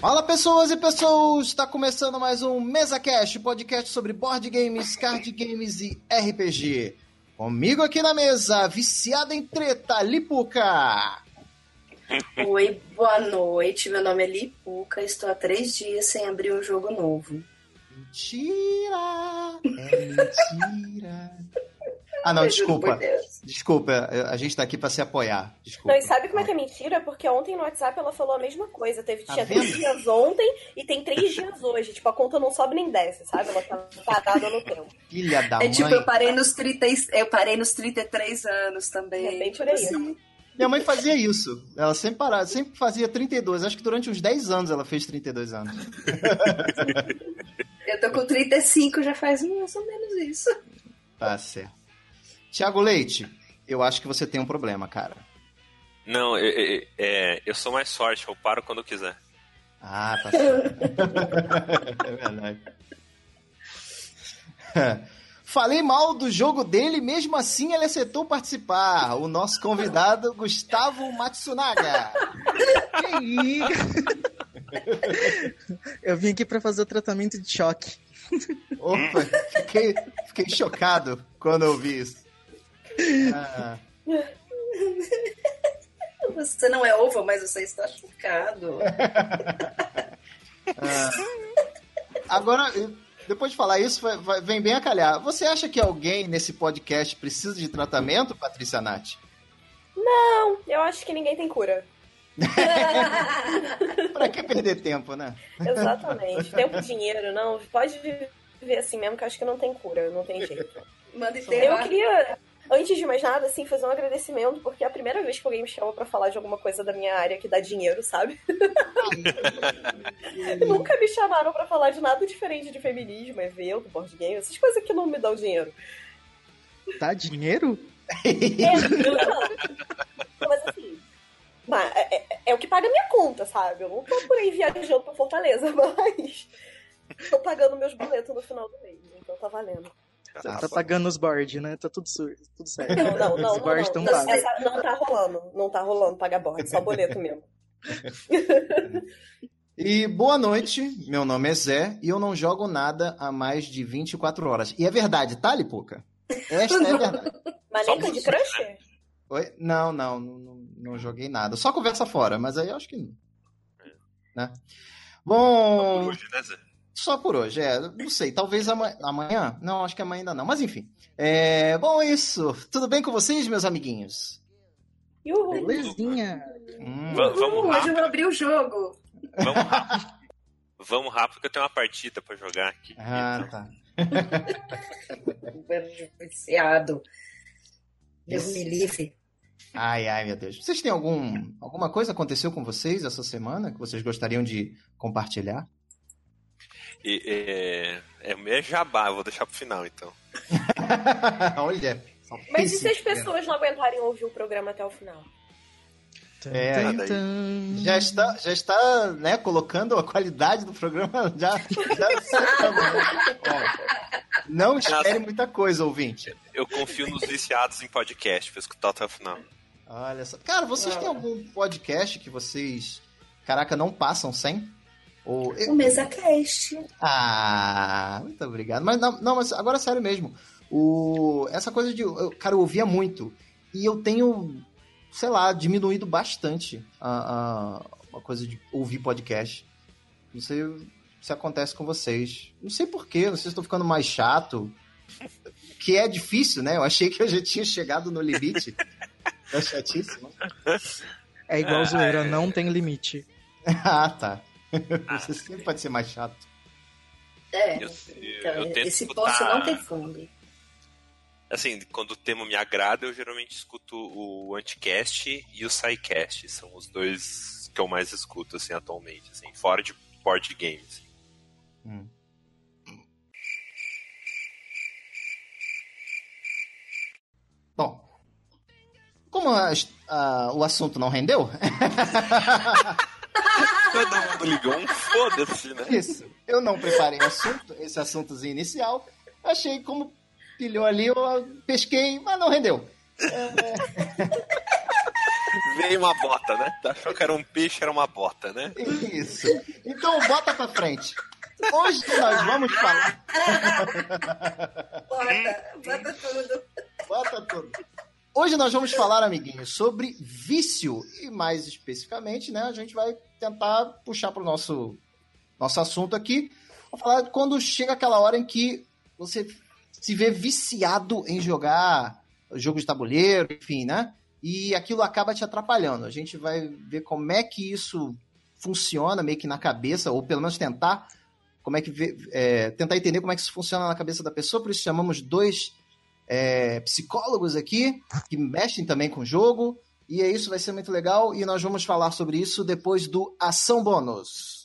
Fala pessoas e pessoas, está começando mais um MesaCast, podcast sobre board games, card games e RPG. Comigo aqui na mesa, viciada em treta, Lipuca. Oi, boa noite. Meu nome é Lipuca. Estou há três dias sem abrir um jogo novo. Mentira! É mentira! Ah, não, desculpa. Desculpa, a gente tá aqui pra se apoiar. Desculpa. Não, e sabe como é que é mentira? Porque ontem no WhatsApp ela falou a mesma coisa. Teve, tá tinha vendo? três dias ontem e tem três dias hoje. Tipo, a conta não sobe nem desce, sabe? Ela tá parada no tempo. Filha da é, mãe. tipo, eu parei nos 30, eu parei nos 33 anos também. É bem por aí. Assim. Minha mãe fazia isso. Ela sempre parava, sempre fazia 32. Acho que durante uns 10 anos ela fez 32 anos. eu tô com 35, já faz mais ou menos isso. Tá certo. Tiago Leite, eu acho que você tem um problema, cara. Não, eu, eu, é, eu sou mais forte, eu paro quando eu quiser. Ah, tá certo. é verdade. Falei mal do jogo dele, mesmo assim ele aceitou participar. O nosso convidado, Gustavo Matsunaga. que isso? Eu vim aqui para fazer o tratamento de choque. Opa, fiquei, fiquei chocado quando eu vi isso. Ah. Você não é ovo, mas você está chocado. Ah. Agora, depois de falar isso, vem bem a calhar. Você acha que alguém nesse podcast precisa de tratamento, Patrícia Nath? Não, eu acho que ninguém tem cura. pra que perder tempo, né? Exatamente. Tempo e dinheiro, não. Pode viver assim mesmo, que eu acho que não tem cura, não tem jeito. Manda Eu queria antes de mais nada, assim, fazer um agradecimento, porque é a primeira vez que alguém me chama para falar de alguma coisa da minha área que dá dinheiro, sabe? Nunca me chamaram para falar de nada diferente de feminismo, evento, board game, essas coisas que não me dão dinheiro. Dá dinheiro? É, não. Mas assim, é, é, é, o que paga minha conta, sabe? Eu não tô por aí viajando pra Fortaleza, mas tô pagando meus boletos no final do mês, então tá valendo. Você tá pagando os boards, né? Tá tudo, tudo certo. Não, não, não. Os boards estão pagos. Essa não tá rolando. Não tá rolando pagar board, só boleto mesmo. E boa noite, meu nome é Zé e eu não jogo nada há mais de 24 horas. E é verdade, tá, Lipuca? Esta é verdade. Mas nem Candy Crush? Oi? Não, não, não, não, joguei nada. Só conversa fora, mas aí eu acho que não. Né? Bom. Hoje, né, Zé? Só por hoje, é. Não sei, talvez amanhã. amanhã? Não, acho que amanhã ainda não. Mas enfim. É, bom, é isso. Tudo bem com vocês, meus amiguinhos? Uhul. Belezinha. Hum. Vamos rápido. Hoje eu vou abrir o jogo. Vamos rápido. Vamos rápido, porque eu tenho uma partida pra jogar aqui. Ah, tá. Viciado. Deus me livre. Ai, ai, meu Deus. Vocês têm algum, alguma coisa aconteceu com vocês essa semana que vocês gostariam de compartilhar? É, é, é jabá, vou deixar pro final, então. Olha. Mas e se as pessoas não aguentarem ouvir o programa até o final? É, já está, já está né, colocando a qualidade do programa já. já não espere muita coisa, ouvinte. Eu confio nos viciados em podcast para escutar até o final. Olha só. Cara, vocês têm algum podcast que vocês, caraca, não passam sem? Ou... O MesaCast. Ah, muito obrigado. Mas não, não, mas agora é sério mesmo. O... Essa coisa de. Eu, cara, eu ouvia muito. E eu tenho, sei lá, diminuído bastante a, a, a coisa de ouvir podcast. Não sei se acontece com vocês. Não sei porquê, não sei se estou ficando mais chato. Que é difícil, né? Eu achei que eu já tinha chegado no limite. é chatíssimo. É igual ah, zoeira, é... não tem limite. ah, tá. Você sempre pode ser mais chato. É, eu, eu então, esse escutar... poço não tem fundo. Assim, quando o tema me agrada, eu geralmente escuto o Anticast e o SciCast. São os dois que eu mais escuto, assim, atualmente. Assim, fora de board games. Assim. Hum. Bom, como a, a, o assunto não rendeu... Todo mundo ligou um foda-se, né? Isso. Eu não preparei o assunto, esse assuntozinho inicial. Achei como pilhou ali, eu pesquei, mas não rendeu. É... Veio uma bota, né? Achou que era um peixe, era uma bota, né? Isso. Então, bota pra frente. Hoje nós vamos falar. Bota, bota tudo. Bota tudo. Hoje nós vamos falar, amiguinhos, sobre vício. E mais especificamente, né? A gente vai tentar puxar para o nosso, nosso assunto aqui. Vamos falar quando chega aquela hora em que você se vê viciado em jogar jogo de tabuleiro, enfim, né? E aquilo acaba te atrapalhando. A gente vai ver como é que isso funciona meio que na cabeça, ou pelo menos tentar como é que é, tentar entender como é que isso funciona na cabeça da pessoa. Por isso chamamos dois é, psicólogos aqui que mexem também com o jogo. E é isso, vai ser muito legal. E nós vamos falar sobre isso depois do Ação Bônus.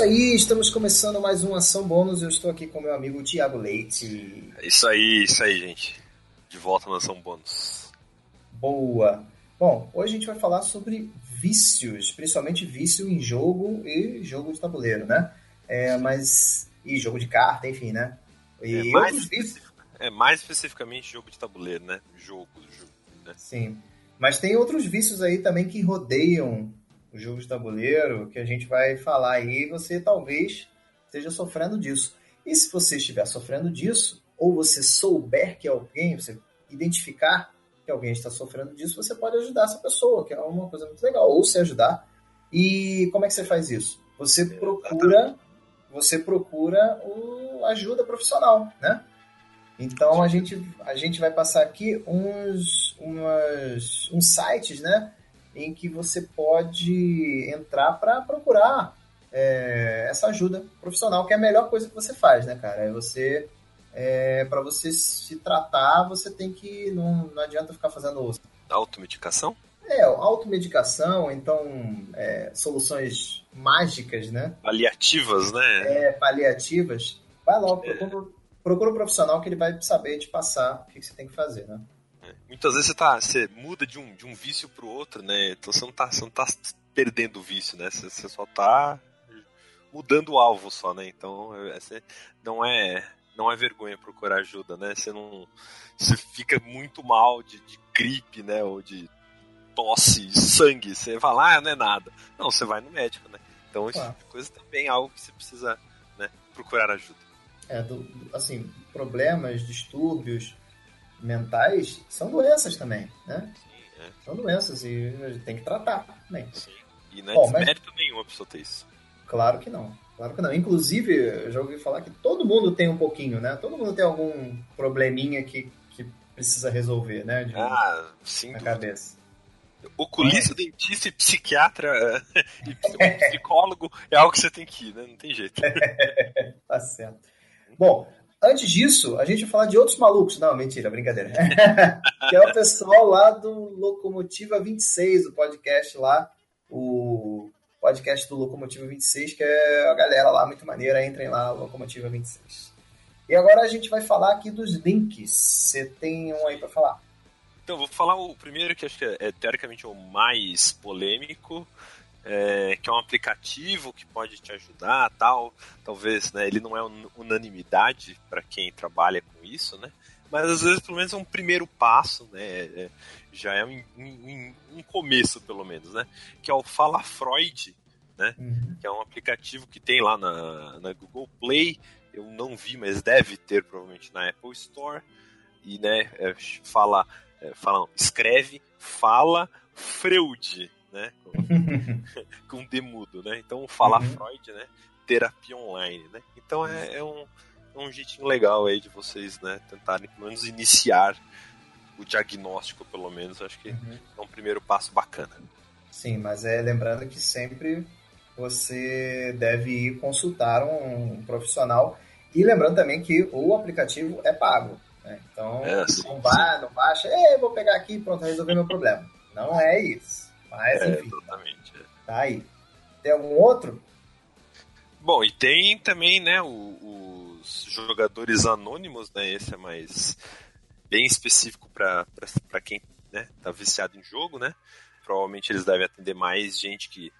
Isso aí, estamos começando mais uma Ação Bônus. Eu estou aqui com meu amigo Tiago Leite. Isso aí, isso aí, gente. De volta na ação bônus. Boa! Bom, hoje a gente vai falar sobre vícios, principalmente vício em jogo e jogo de tabuleiro, né? É, mas. E jogo de carta, enfim, né? E É mais, outros vícios. especific- é, mais especificamente jogo de tabuleiro, né? Jogo, jogo. Né? Sim. Mas tem outros vícios aí também que rodeiam o jogo de tabuleiro, que a gente vai falar aí, e você talvez esteja sofrendo disso. E se você estiver sofrendo disso, ou você souber que alguém, você identificar que alguém está sofrendo disso, você pode ajudar essa pessoa, que é uma coisa muito legal, ou se ajudar. E como é que você faz isso? Você procura, você procura o ajuda profissional, né? Então a gente, a gente vai passar aqui uns, umas, uns sites, né? Em que você pode entrar para procurar é, essa ajuda profissional, que é a melhor coisa que você faz, né, cara? É você. É, para você se tratar, você tem que. Não, não adianta ficar fazendo Automedicação? é, automedicação, então é, soluções mágicas, né? Paliativas, né? É, paliativas. Vai lá, procura, procura um profissional que ele vai saber te passar o que que você tem que fazer, né? Muitas vezes você, tá, você muda de um, de um vício pro outro, né? Então você não tá, você não tá perdendo o vício, né? Você, você só tá mudando o alvo só, né? Então é, você não é não é vergonha procurar ajuda, né? Você não você fica muito mal de, de gripe, né? Ou de tosse, sangue. Você fala, ah, não é nada. Não, você vai no médico, né? Então isso Claro. tipo coisa também é algo que você precisa né, procurar ajuda. É, do- assim, problemas, distúrbios mentais são doenças também, né? Sim, é, São doenças e a gente tem que tratar também. sim. E não é Bom, mas- desmérito nenhum a pessoa ter isso. Claro que não. Claro que não. Inclusive, eu já ouvi falar que todo mundo tem um pouquinho, né? Todo mundo tem algum probleminha que, que precisa resolver, né? De, Ah, sim. na cabeça. Oculista, dentista e psiquiatra e ps- psicólogo é algo que você tem que ir, né? Não tem jeito. Tá certo. Bom, antes disso, a gente vai falar de outros malucos. Não, mentira, brincadeira. que é o pessoal lá do Locomotiva 26, o podcast lá, o podcast do Locomotiva 26, que é a galera lá muito maneira, entrem lá, Locomotiva 26. E agora a gente vai falar aqui dos links. Você tem um aí pra falar? Então, vou falar o primeiro que acho que é, é, teoricamente o mais polêmico, é, que é um aplicativo que pode te ajudar, tal. Talvez, né? Ele não é un- unanimidade para quem trabalha com isso, né? Mas às vezes pelo menos é um primeiro passo, né? é- já é um, um- um começo pelo menos, né? Que é o Fala Freud, Uhum. que é um aplicativo que tem lá na, na Google Play. Eu não vi, mas deve ter provavelmente na Apple Store. E né, é, fala, é, fala, não, escreve, fala Freud, né? Com, com demudo, né? Então fala Uhum. Freud, né? Terapia online, né? Então é, é um, é um jeitinho legal aí de vocês, né? Tentarem pelo menos iniciar o diagnóstico, pelo menos. Acho que Uhum. é um primeiro passo bacana. Sim, mas é lembrando que sempre você deve ir consultar um profissional. E lembrando também que o aplicativo é pago. Né? Então, É, sim, não, vai, não baixa, Ei, vou pegar aqui e pronto, resolver meu problema. Não é isso. Mas, É, enfim, exatamente. é. tá aí. Tem algum outro? Bom, e tem também, né, o- os jogadores anônimos, né? Esse é mais bem específico para quem né, tá viciado em jogo, né? Provavelmente eles devem atender mais gente que,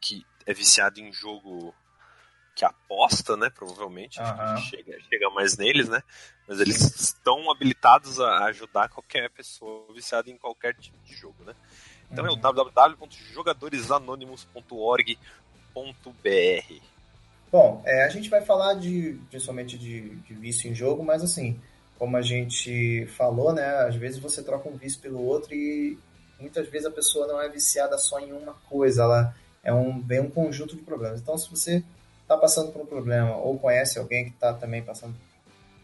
que é viciado em jogo que aposta, né? Provavelmente. Que chega, chega mais neles, né? Mas eles estão habilitados a ajudar qualquer pessoa viciada em qualquer tipo de jogo, né? Então é o Uhum. www.jogadoresanônimos.org.br. Bom, é, a gente vai falar de principalmente de, de vício em jogo, mas assim, como a gente falou, né? Às vezes você troca um vício pelo outro e muitas vezes a pessoa não é viciada só em uma coisa, ela é um vem um conjunto de problemas. Então, se você está passando por um problema ou conhece alguém que está também passando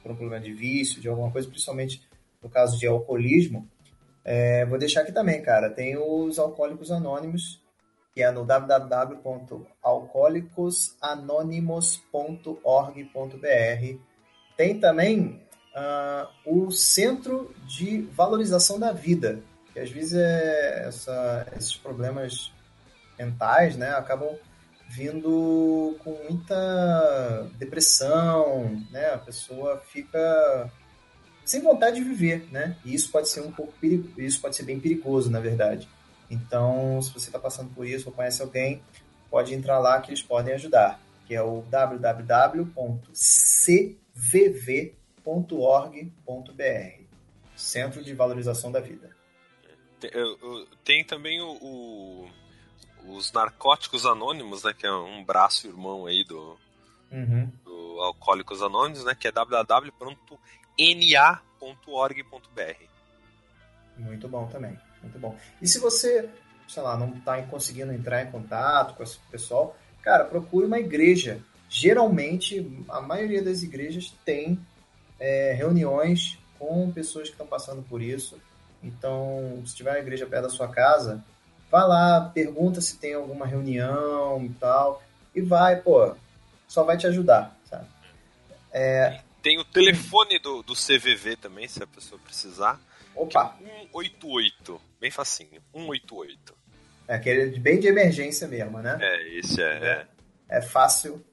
por um problema de vício, de alguma coisa, principalmente no caso de alcoolismo, é, vou deixar aqui também, cara. Tem os Alcoólicos Anônimos, que é no www.alcoólicosanônimos.org.br. Tem também ah, o Centro de Valorização da Vida, que às vezes é essa- esses problemas mentais né, acabam vindo com muita depressão, né? A pessoa fica sem vontade de viver, né? E isso pode ser um pouco perigo, isso pode ser bem perigoso, na verdade. Então, se você está passando por isso ou conhece alguém, pode entrar lá que eles podem ajudar, que é o www.cvv.org.br Centro de Valorização da Vida. Tem, também o, o- os Narcóticos Anônimos, né? Que é um braço irmão aí do, Uhum. do Alcoólicos Anônimos, né? Que é www.na.org.br. Muito bom também, muito bom. E se você, sei lá, não está conseguindo entrar em contato com esse pessoal, cara, procure uma igreja. Geralmente, a maioria das igrejas tem é, reuniões com pessoas que estão passando por isso. Então, se tiver uma igreja perto da sua casa, vá lá, pergunta se tem alguma reunião e tal, e vai, pô, só vai te ajudar, sabe? Tem o telefone do, do CVV também, se a pessoa precisar. Que é Opa, 188. Bem facinho. 188. é aquele bem de emergência mesmo, né? É, esse é. é. É fácil,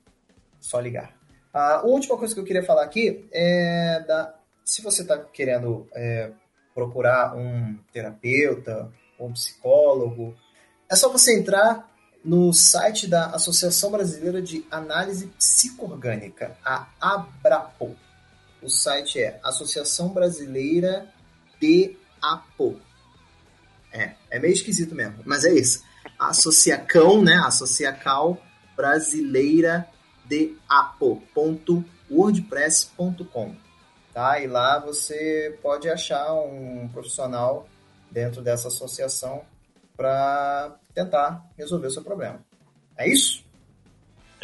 só ligar. A última coisa que eu queria falar aqui é da. Se você está querendo é, procurar um terapeuta, um psicólogo, é só você entrar no site da Associação Brasileira de Análise Psicoorgânica, a ABRAPO. O site é Associação Brasileira de APO. É, é meio esquisito mesmo, mas é isso. Associacão, né? Associacal Brasileira de apo.wordpress.com. Tá? E lá você pode achar um profissional dentro dessa associação para tentar resolver o seu problema. É isso?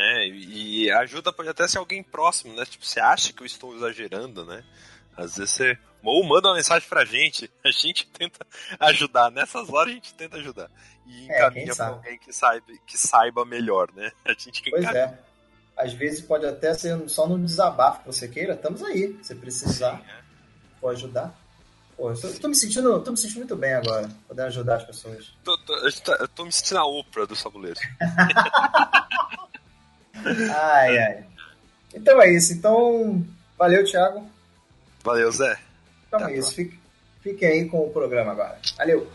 É, e ajuda pode até ser alguém próximo, né? Tipo, você acha que eu estou exagerando, né? Às vezes você. Ou manda uma mensagem pra gente, a gente tenta ajudar. Nessas horas a gente tenta ajudar. E É, encaminha quem pra alguém que saiba, que saiba melhor, né? A gente que Pois encaminha. é. Às vezes pode até ser só no desabafo que você queira. Estamos aí. Se precisar, pode ajudar. Pô, eu tô, tô me sentindo, tô me sentindo muito bem agora, podendo ajudar as pessoas. Tô, tô, a gente tá- eu tô me sentindo a Oprah do Sabuleiro. Ai, ai. Então é isso. Então, valeu, Thiago. Valeu, Zé. Então Até é isso. Fique, fique aí com o programa agora. Valeu.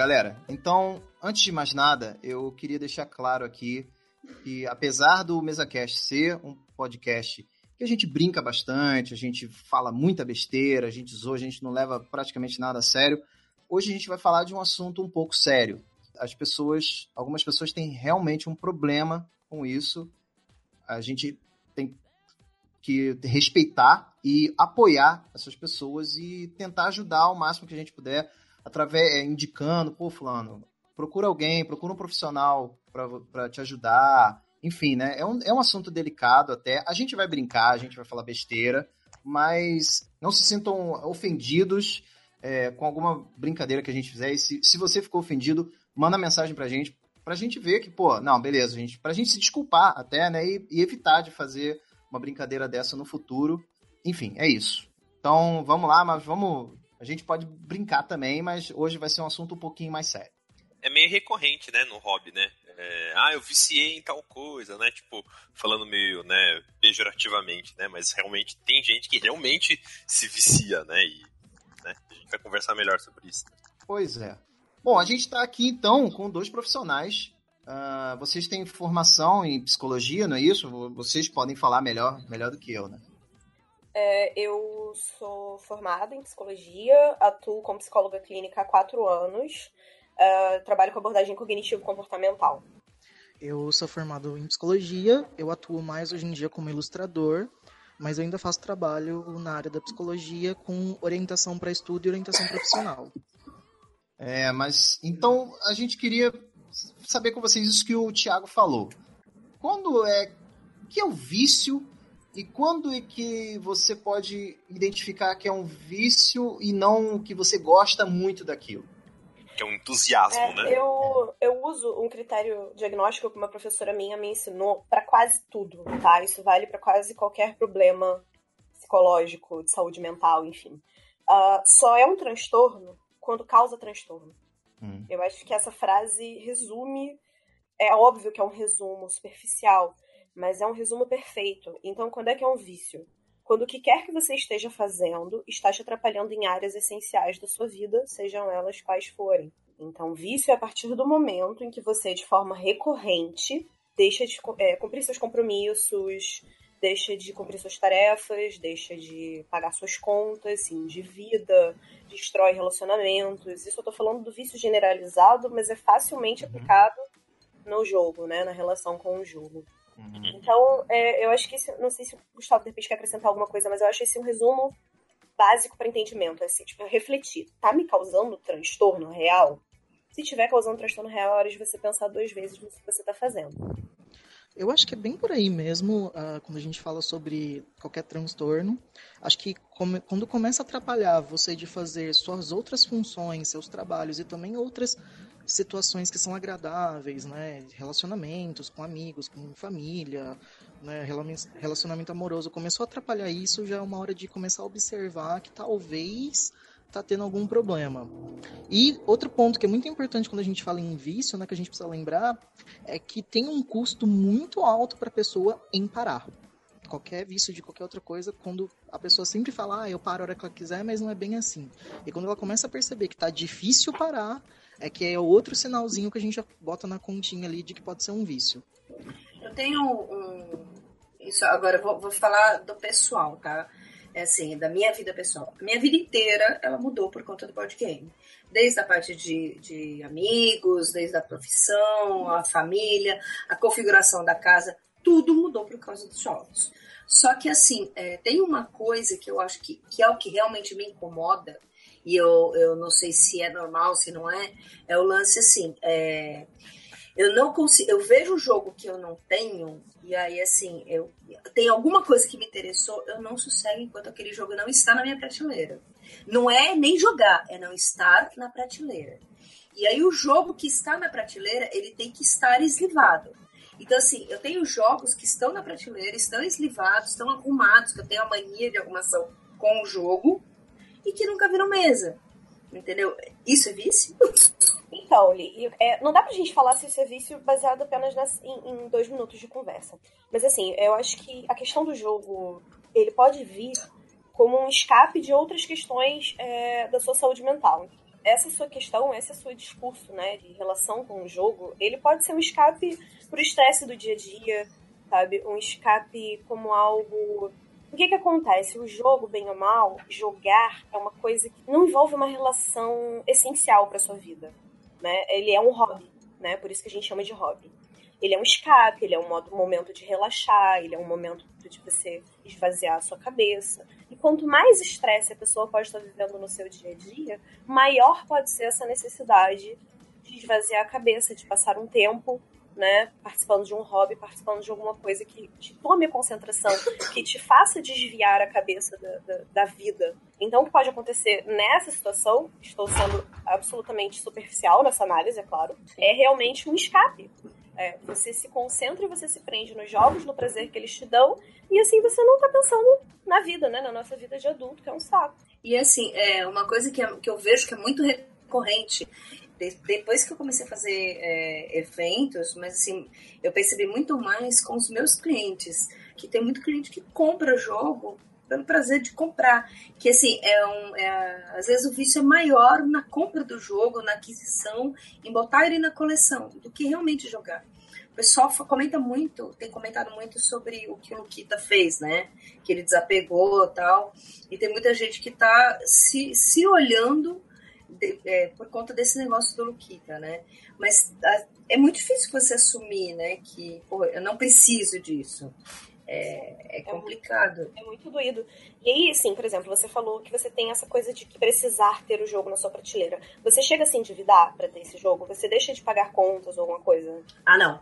Galera, então, antes de mais nada, eu queria deixar claro aqui que, apesar do MesaCast ser um podcast que a gente brinca bastante, a gente fala muita besteira, a gente zoa, a gente não leva praticamente nada a sério, hoje a gente vai falar de um assunto um pouco sério. As pessoas, algumas pessoas têm realmente um problema com isso. A gente que respeitar e apoiar essas pessoas e tentar ajudar ao máximo que a gente puder, através é, indicando, pô, fulano, procura alguém, procura um profissional para te ajudar. Enfim, né? É um, é um assunto delicado até. A gente vai brincar, a gente vai falar besteira, mas não se sintam ofendidos é, com alguma brincadeira que a gente fizer. E se, se você ficou ofendido, manda mensagem pra gente, pra gente ver que, pô, não, beleza, gente, pra gente se desculpar até, né? E, e evitar de fazer uma brincadeira dessa no futuro. Enfim, é isso. Então, vamos lá, mas vamos. A gente pode brincar também, mas hoje vai ser um assunto um pouquinho mais sério. É meio recorrente, né, no hobby, né? É, ah, eu viciei em tal coisa, né? Tipo, falando meio, né, pejorativamente, né? Mas realmente tem gente que realmente se vicia, né? E né, a gente vai conversar melhor sobre isso. Pois é. Bom, a gente está aqui então com dois profissionais. Uh, vocês têm formação em psicologia, não é isso? Vocês podem falar melhor, melhor do que eu, né? É, eu sou formada em psicologia, atuo como psicóloga clínica há quatro anos uh, trabalho com abordagem cognitivo-comportamental. Eu sou formado em psicologia, eu atuo mais hoje em dia como ilustrador, mas eu ainda faço trabalho na área da psicologia com orientação para estudo e orientação profissional. É, mas então a gente queria saber com vocês isso que o Tiago falou. Quando é que é o vício e quando é que você pode identificar que é um vício e não que você gosta muito daquilo? que é um entusiasmo, é, né? Eu, eu uso um critério diagnóstico que uma professora minha me ensinou para quase tudo, tá? Isso vale para quase qualquer problema psicológico, de saúde mental, enfim. Uh, só é um transtorno quando causa transtorno. Hum. Eu acho que essa frase resume. É óbvio que é um resumo superficial, mas é um resumo perfeito. Então, quando é que é um vício? quando o que quer que você esteja fazendo está te atrapalhando em áreas essenciais da sua vida, sejam elas quais forem. Então, vício é a partir do momento em que você, de forma recorrente, deixa de é, cumprir seus compromissos, deixa de cumprir suas tarefas, deixa de pagar suas contas, se endivida, destrói relacionamentos. Isso eu tô falando do vício generalizado, mas é facilmente uhum. aplicado no jogo, né? Na relação com o jogo. Uhum. Então, é, eu acho que esse, não sei se o Gustavo de repente quer acrescentar alguma coisa, mas eu acho esse um resumo básico para entendimento, assim, tipo, refletir. Tá me causando transtorno real? Se tiver causando transtorno real, é hora de você pensar duas vezes no que você tá fazendo. Eu acho que é bem por aí mesmo, uh, quando a gente fala sobre qualquer transtorno. Acho que come, quando começa a atrapalhar você de fazer suas outras funções, seus trabalhos e também outras situações que são agradáveis, né? Relacionamentos com amigos, com família, né? relacionamento amoroso. Começou a atrapalhar isso, já é uma hora de começar a observar que talvez tá tendo algum problema. E outro ponto que é muito importante quando a gente fala em vício, né, que a gente precisa lembrar, é que tem um custo muito alto para a pessoa em parar. Qualquer vício de qualquer outra coisa, quando a pessoa sempre fala, ah, eu paro a hora que ela quiser, mas não é bem assim. E quando ela começa a perceber que tá difícil parar, é que é outro sinalzinho que a gente já bota na continha ali de que pode ser um vício. Eu tenho um. Isso agora eu vou, vou falar do pessoal, tá? É assim, da minha vida pessoal. A minha vida inteira ela mudou por conta do board game. Desde a parte de, de amigos, desde a profissão, a família, a configuração da casa, tudo mudou por causa dos jogos. Só que assim, é, tem uma coisa que eu acho que, que é o que realmente me incomoda, e eu, eu não sei se é normal, se não é, é o lance assim. É, eu não consigo, eu vejo um jogo que eu não tenho, e aí assim, eu tem alguma coisa que me interessou, eu não sossego enquanto aquele jogo não está na minha prateleira. Não é nem jogar, é não estar na prateleira. E aí o jogo que está na prateleira, ele tem que estar eslivado. Então, assim, eu tenho jogos que estão na prateleira, estão eslivados, estão arrumados, que eu tenho a mania de arrumação com o jogo, e que nunca viram mesa. Entendeu? Isso é vício? Então, Li, é, não dá pra gente falar se isso é vício baseado apenas nas, em, em, dois minutos de conversa. Mas assim, eu acho que a questão do jogo, ele pode vir como um escape de outras questões é, da sua saúde mental. Essa sua questão, esse seu discurso, né, de relação com o jogo, ele pode ser um escape pro estresse do dia a dia, sabe? Um escape como algo o que que acontece? O jogo, bem ou mal, jogar é uma coisa que não envolve uma relação essencial para sua vida, né? Ele é um hobby, né? Por isso que a gente chama de hobby. ele é um escape, ele é um modo, momento de relaxar, ele é um momento de você esvaziar a sua cabeça. E quanto mais estresse a pessoa pode estar vivendo no seu dia a dia, maior pode ser essa necessidade de esvaziar a cabeça, de passar um tempo né, participando de um hobby, participando de alguma coisa que te tome a concentração, que te faça desviar a cabeça da, da, da, vida. Então, o que pode acontecer nessa situação, estou sendo absolutamente superficial nessa análise, é claro, é realmente um escape. É, você se concentra e você se prende nos jogos, no prazer que eles te dão, e assim você não tá pensando na vida, né, na nossa vida de adulto, que é um saco. E assim, é uma coisa que, é, que eu vejo que é muito recorrente depois que eu comecei a fazer é, eventos, mas assim, eu percebi muito mais com os meus clientes, que tem muito cliente que compra jogo pelo prazer de comprar, que assim, é um, é, às vezes o vício é maior na compra do jogo, na aquisição, em botar ele na coleção, do que realmente jogar. O pessoal comenta muito, tem comentado muito sobre o que o Kita fez, né? Que ele desapegou tal. E tem muita gente que está se, se olhando de, é, por conta desse negócio do Luquita, né? Mas a, é muito difícil você assumir, né, que pô, eu não preciso disso. É, é complicado. É muito, é muito doído. E aí, assim, por exemplo, você falou que você tem essa coisa de que precisar ter o jogo na sua prateleira. Você chega a se endividar para ter esse jogo? Você deixa de pagar contas ou alguma coisa? Ah, não.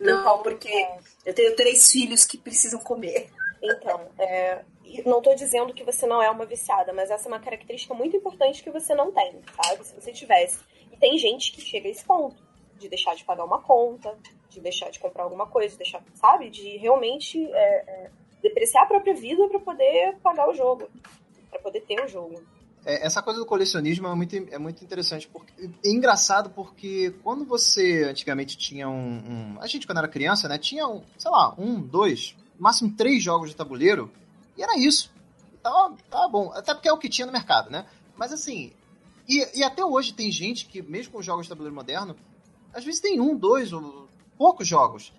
Não, então, porque é... eu tenho três filhos que precisam comer. Então, é, não estou dizendo que você não é uma viciada, mas essa é uma característica muito importante que você não tem, sabe? Se você tivesse. E tem gente que chega a esse ponto, de deixar de pagar uma conta, de deixar de comprar alguma coisa, de deixar, sabe? De realmente é, é, depreciar a própria vida para poder pagar o jogo, para poder ter o jogo. É, essa coisa do colecionismo é muito, é muito interessante. Porque, é engraçado porque quando você antigamente tinha um, um, A gente, quando era criança, né? Tinha, um, sei lá, um, dois, máximo três jogos de tabuleiro e era isso. Tava, tava bom. Até porque é o que tinha no mercado, né? Mas assim. E, e até hoje tem gente que, mesmo com jogos de tabuleiro moderno, às vezes tem um, dois, ou poucos jogos.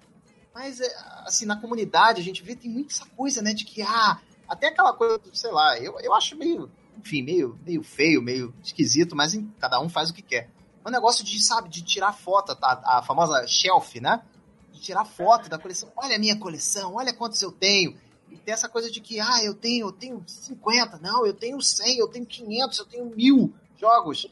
Mas, é, assim, na comunidade a gente vê tem muita essa coisa, né? De que, ah, até aquela coisa, sei lá, eu, eu acho meio, enfim, meio, meio feio, meio esquisito, mas cada um faz o que quer. O é negócio de, sabe, de tirar foto, tá, a famosa shelf, né? De tirar foto da coleção. Olha a minha coleção, olha quantos eu tenho. E tem essa coisa de que, ah, eu tenho, eu tenho 50, não, eu tenho 100, eu tenho 500, eu tenho mil jogos.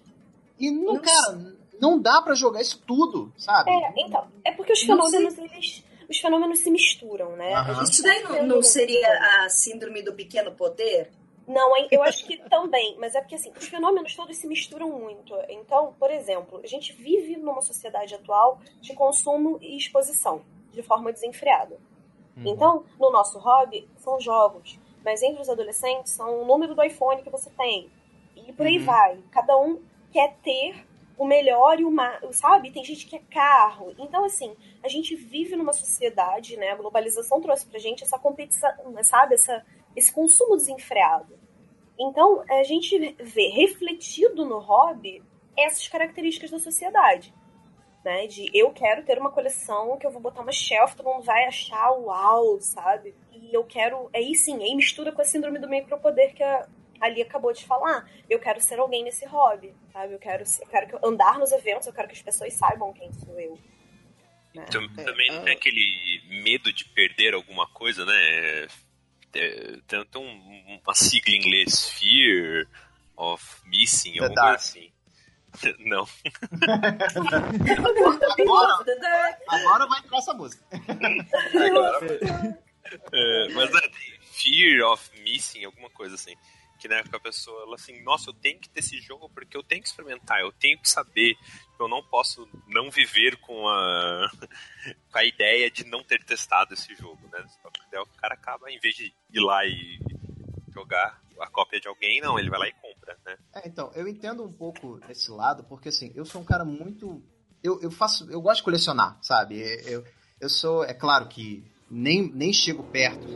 E, não, cara, não dá para jogar isso tudo, sabe? É, então, é porque os fenômenos, eles, os fenômenos se misturam, né? Uhum. Isso daí não, não seria a síndrome do pequeno poder? Não, eu acho que também, mas é porque assim, os fenômenos todos se misturam muito. Então, por exemplo, a gente vive numa sociedade atual de consumo e exposição de forma desenfreada. Uhum. Então, no nosso hobby, são jogos. Mas entre os adolescentes, são o número do iPhone que você tem. E por aí uhum. vai. Cada um quer ter o melhor e o mais, sabe? Tem gente que quer carro. Então, assim, a gente vive numa sociedade, né? A globalização trouxe pra gente essa competição, sabe? Essa, esse consumo desenfreado. Então, a gente vê refletido no hobby essas características da sociedade né? De eu quero ter uma coleção que eu vou botar uma shelf, todo mundo vai achar uau, sabe? E eu quero. Aí sim, aí mistura com a síndrome do micropoder que a Ali acabou de falar. Eu quero ser alguém nesse hobby, sabe? Eu quero, eu quero andar nos eventos, eu quero que as pessoas saibam quem sou eu. Né? Também é, tem aquele medo de perder alguma coisa, né? Tem, tem uma sigla em inglês, Fear of Missing, alguma coisa assim. Não. agora, agora vai entrar essa música. é, mas é, Fear of Missing, alguma coisa assim. Que na época a pessoa, ela assim, nossa, eu tenho que ter esse jogo porque eu tenho que experimentar, eu tenho que saber. Eu não posso não viver com a, com a ideia de não ter testado esse jogo, né? o cara acaba, em vez de ir lá e jogar a cópia de alguém, não, ele vai lá e compra, né? É, então, eu entendo um pouco esse lado, porque assim, eu sou um cara muito. Eu, eu faço. Eu gosto de colecionar, sabe? Eu, eu sou. É claro que nem, nem chego perto,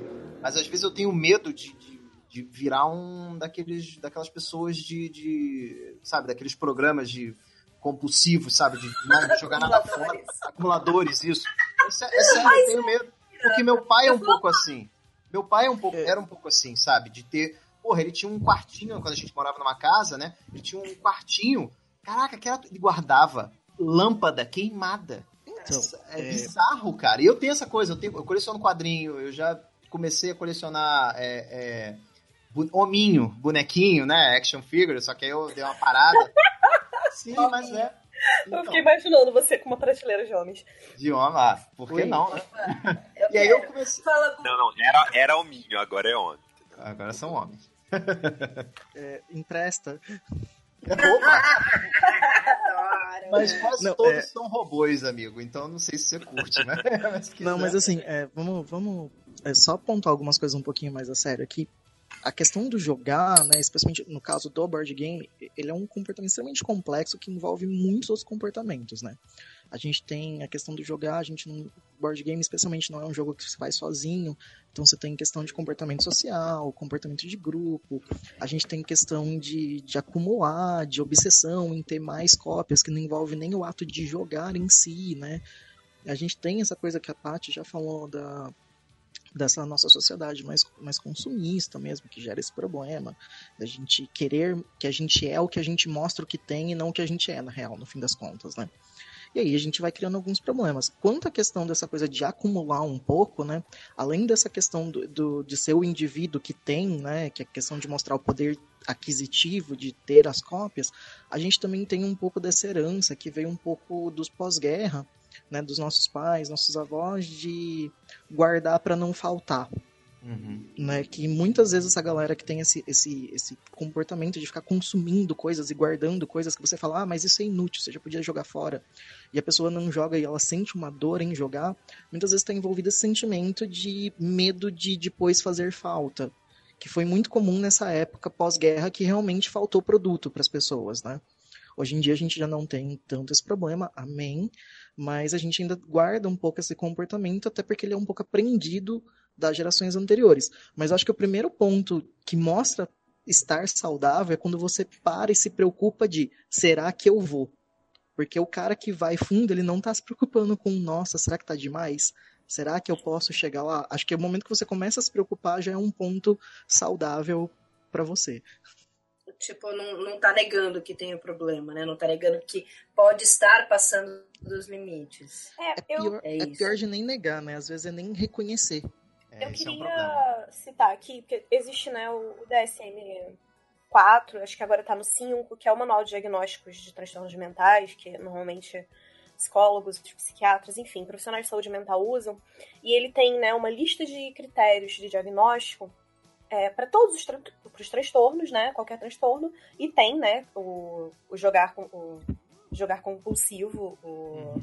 mas às vezes eu tenho medo de, de, de virar um daqueles, daquelas pessoas de, de. Sabe, daqueles programas de compulsivos, sabe? De não jogar nada fora. Acumuladores, isso. É, é sério, eu tenho medo. Porque meu pai é um pouco assim. Meu pai é um pouco, era um pouco assim, sabe? De ter Porra, ele tinha um quartinho, quando a gente morava numa casa, né? Ele tinha um quartinho. Caraca, que era, ele guardava lâmpada queimada. Então, é, é, bizarro, cara. E eu tenho essa coisa, eu, tenho, eu coleciono quadrinho, eu já comecei a colecionar é, é, hominho, bonequinho, né? Action figure, só que aí eu dei uma parada. Sim, mas é. Então, eu fiquei imaginando você com uma prateleira de homens. De homem, ah, por que Oi. não, né? e aí eu comecei. Não, não, era, era hominho, agora é homem. Agora são homens. É, empresta. mas quase não, todos é... são robôs, amigo. Então não sei se você curte, né? mas não, mas assim, é, vamos, vamos é, só apontar algumas coisas um pouquinho mais a sério aqui a questão do jogar, né, especialmente no caso do board game, ele é um comportamento extremamente complexo que envolve muitos outros comportamentos, né? A gente tem a questão do jogar, a gente no board game especialmente não é um jogo que você faz sozinho, então você tem questão de comportamento social, comportamento de grupo, a gente tem questão de, de acumular, de obsessão em ter mais cópias, que não envolve nem o ato de jogar em si, né? A gente tem essa coisa que a Paty já falou da dessa nossa sociedade mais, mais consumista mesmo, que gera esse problema. Da gente querer que a gente é o que a gente mostra o que tem e não o que a gente é, na real, no fim das contas, né? E aí a gente vai criando alguns problemas. Quanto à questão dessa coisa de acumular um pouco, né? Além dessa questão do, do, de ser o indivíduo que tem, né? Que é a questão de mostrar o poder aquisitivo, de ter as cópias, a gente também tem um pouco dessa herança que veio um pouco dos pós-guerra, né, dos nossos pais, nossos avós, de guardar para não faltar. Uhum. Né, que muitas vezes essa galera que tem esse, esse, esse comportamento de ficar consumindo coisas e guardando coisas que você fala, ah, mas isso é inútil, você já podia jogar fora. E a pessoa não joga e ela sente uma dor em jogar, muitas vezes está envolvido esse sentimento de medo de depois fazer falta. Que foi muito comum nessa época pós-guerra que realmente faltou produto para as pessoas, né? Hoje em dia a gente já não tem tanto esse problema, amém, mas a gente ainda guarda um pouco esse comportamento, até porque ele é um pouco aprendido das gerações anteriores. Mas acho que o primeiro ponto que mostra estar saudável é quando você para e se preocupa de será que eu vou? Porque o cara que vai fundo, ele não está se preocupando com, nossa, será que tá demais? Será que eu posso chegar lá? Acho que o momento que você começa a se preocupar já é um ponto saudável para você tipo, não, não tá negando que tem o um problema, né? Não tá negando que pode estar passando dos limites. É, é pior, é, é pior de nem negar, né? Às vezes é nem reconhecer. É, eu queria é um citar aqui, porque existe, né, o DSM 4, acho que agora tá no 5, que é o Manual de Diagnósticos de Transtornos Mentais, que normalmente psicólogos, psiquiatras, enfim, profissionais de saúde mental usam. E ele tem, né, uma lista de critérios de diagnóstico é, para todos os, tra os transtornos, né? Qualquer transtorno. E tem, né? O, o jogar com o jogar compulsivo, o,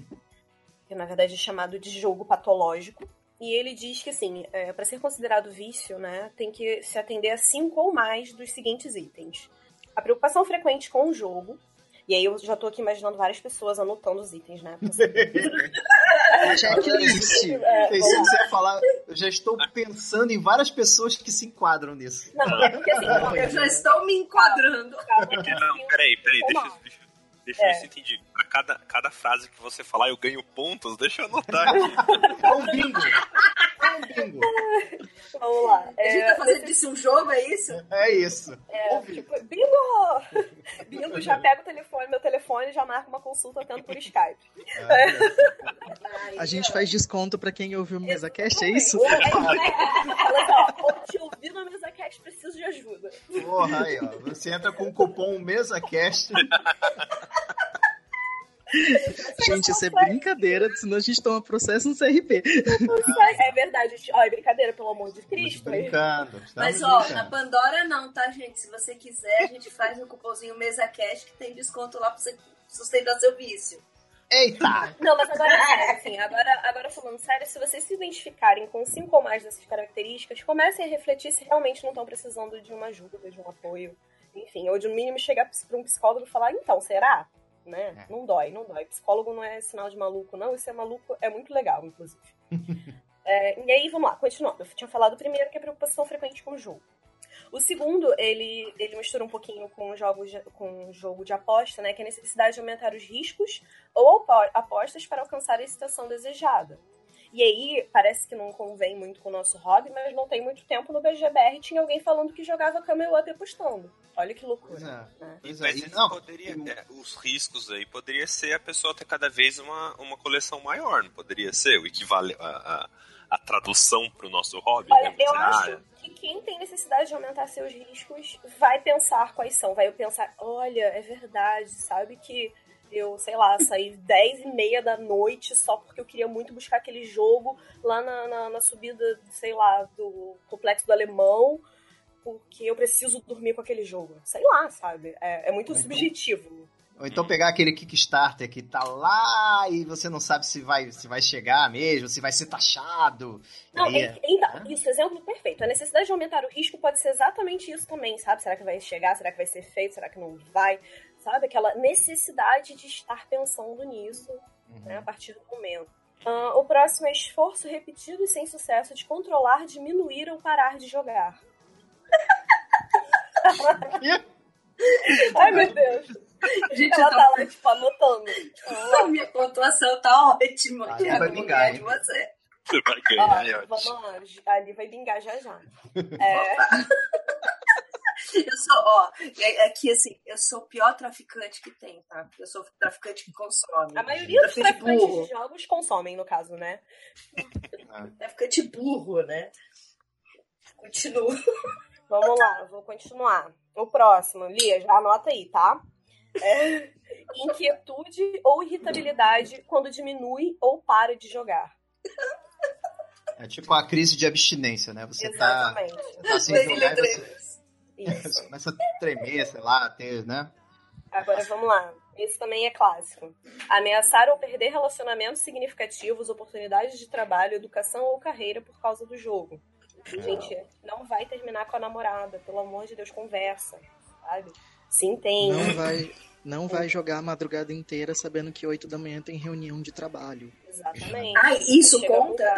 que na verdade é chamado de jogo patológico. E ele diz que, assim, é, para ser considerado vício, né, tem que se atender a cinco ou mais dos seguintes itens: a preocupação frequente com o jogo, e aí eu já tô aqui imaginando várias pessoas anotando os itens, né? Checklist. É, Pensei que você ia falar. Eu já estou pensando em várias pessoas que se enquadram nisso. Não, é porque assim, eu já estou me enquadrando. Não, peraí, peraí, deixa, deixa, deixa eu ver se entendi. Pra cada, cada frase que você falar, eu ganho pontos, deixa eu anotar aqui. É um bingo. É um bingo. Vamos lá. A gente tá fazendo disso um jogo, é isso? É isso. É, tipo, bingo! Bingo, já pega o telefone, meu telefone e já marca uma consulta tanto por Skype. É. A gente faz desconto pra quem ouviu o MesaCast, é isso? É, Ela ó, te ouvi no MesaCast, preciso de ajuda. Porra, aí, ó. Você entra com o cupom MesaCast. gente, isso é brincadeira, senão a gente toma processo no CRP. É verdade. Ó, é brincadeira, pelo amor de Cristo. Brincando. Mas, ó, brincando. na Pandora não, tá, gente? Se você quiser, a gente faz um cupomzinho Mesa Cash que tem desconto lá pra você sustentar seu vício. Eita! Não, mas agora, assim, agora, agora falando sério, se vocês se identificarem com cinco ou mais dessas características, comecem a refletir se realmente não estão precisando de uma ajuda, de um apoio, enfim, ou de no mínimo chegar para um psicólogo e falar, então, será? Né? É. Não dói, não dói. Psicólogo não é sinal de maluco, não. Isso é maluco, é muito legal, inclusive. é, e aí, vamos lá, continuando. Eu tinha falado primeiro que é preocupação frequente com o jogo. O segundo, ele, ele mistura um pouquinho com jogos com jogo de aposta, né? Que é a necessidade de aumentar os riscos ou apostas para alcançar a excitação desejada. E aí, parece que não convém muito com o nosso hobby, mas não tem muito tempo no BGBR tinha alguém falando que jogava Camel Up apostando. Olha que loucura. Pois é. né? Pois é. Mas isso não, poderia, é, os riscos aí poderia ser a pessoa ter cada vez uma, uma coleção maior, não poderia ser o equivalente a, a, a tradução para o nosso hobby? Olha, né? eu ah, acho que quem tem necessidade de aumentar seus riscos vai pensar quais são. Vai pensar, olha, é verdade, sabe que eu, sei lá, saí 10 e meia da noite só porque eu queria muito buscar aquele jogo lá na, na, na subida, sei lá, do Complexo do Alemão, porque eu preciso dormir com aquele jogo. Sei lá, sabe? É, é muito Então- subjetivo. Ou então pegar aquele Kickstarter que tá lá e você não sabe se vai, se vai chegar mesmo, se vai ser taxado. Não, Aí é- então, isso, exemplo perfeito. A necessidade de aumentar o risco pode ser exatamente isso também, sabe? Será que vai chegar? Será que vai ser feito? Será que não vai? Sabe? Aquela necessidade de estar pensando nisso Uhum. né, a partir do momento. Ah, o próximo é esforço repetido e sem sucesso de controlar, diminuir ou parar de jogar. Ai, meu Deus. Gente, Ela tá lá, tipo, anotando. Tô... minha pontuação tá ótima. Ah, Thiago, vai vou vingar, de você. Você vai Ó, ganhar, é vamos lá, ali vai bingar já já. É, Eu sou, ó, é, é que assim, eu sou o pior traficante que tem, tá? Eu sou o traficante que consome. a maioria dos Traficante traficantes burro. de jogos consomem, no caso, né? Traficante burro, né? Continua. Vamos lá, vou continuar. O próximo, Lia, já anota aí, tá? É, inquietude ou irritabilidade quando diminui ou para de jogar. É tipo a crise de abstinência, né? Você tá, Exatamente. você tá sem jogar e você, Isso. começa a tremer, sei lá, ter, né? Agora vamos lá. Esse também é clássico. Ameaçar ou perder relacionamentos significativos, oportunidades de trabalho, educação ou carreira por causa do jogo. Gente, não vai terminar com a namorada. Pelo amor de Deus, conversa. Sabe? Se entende. Não vai, não vai jogar a madrugada inteira sabendo que 8 da manhã tem reunião de trabalho. Exatamente. Ai, isso Chega conta?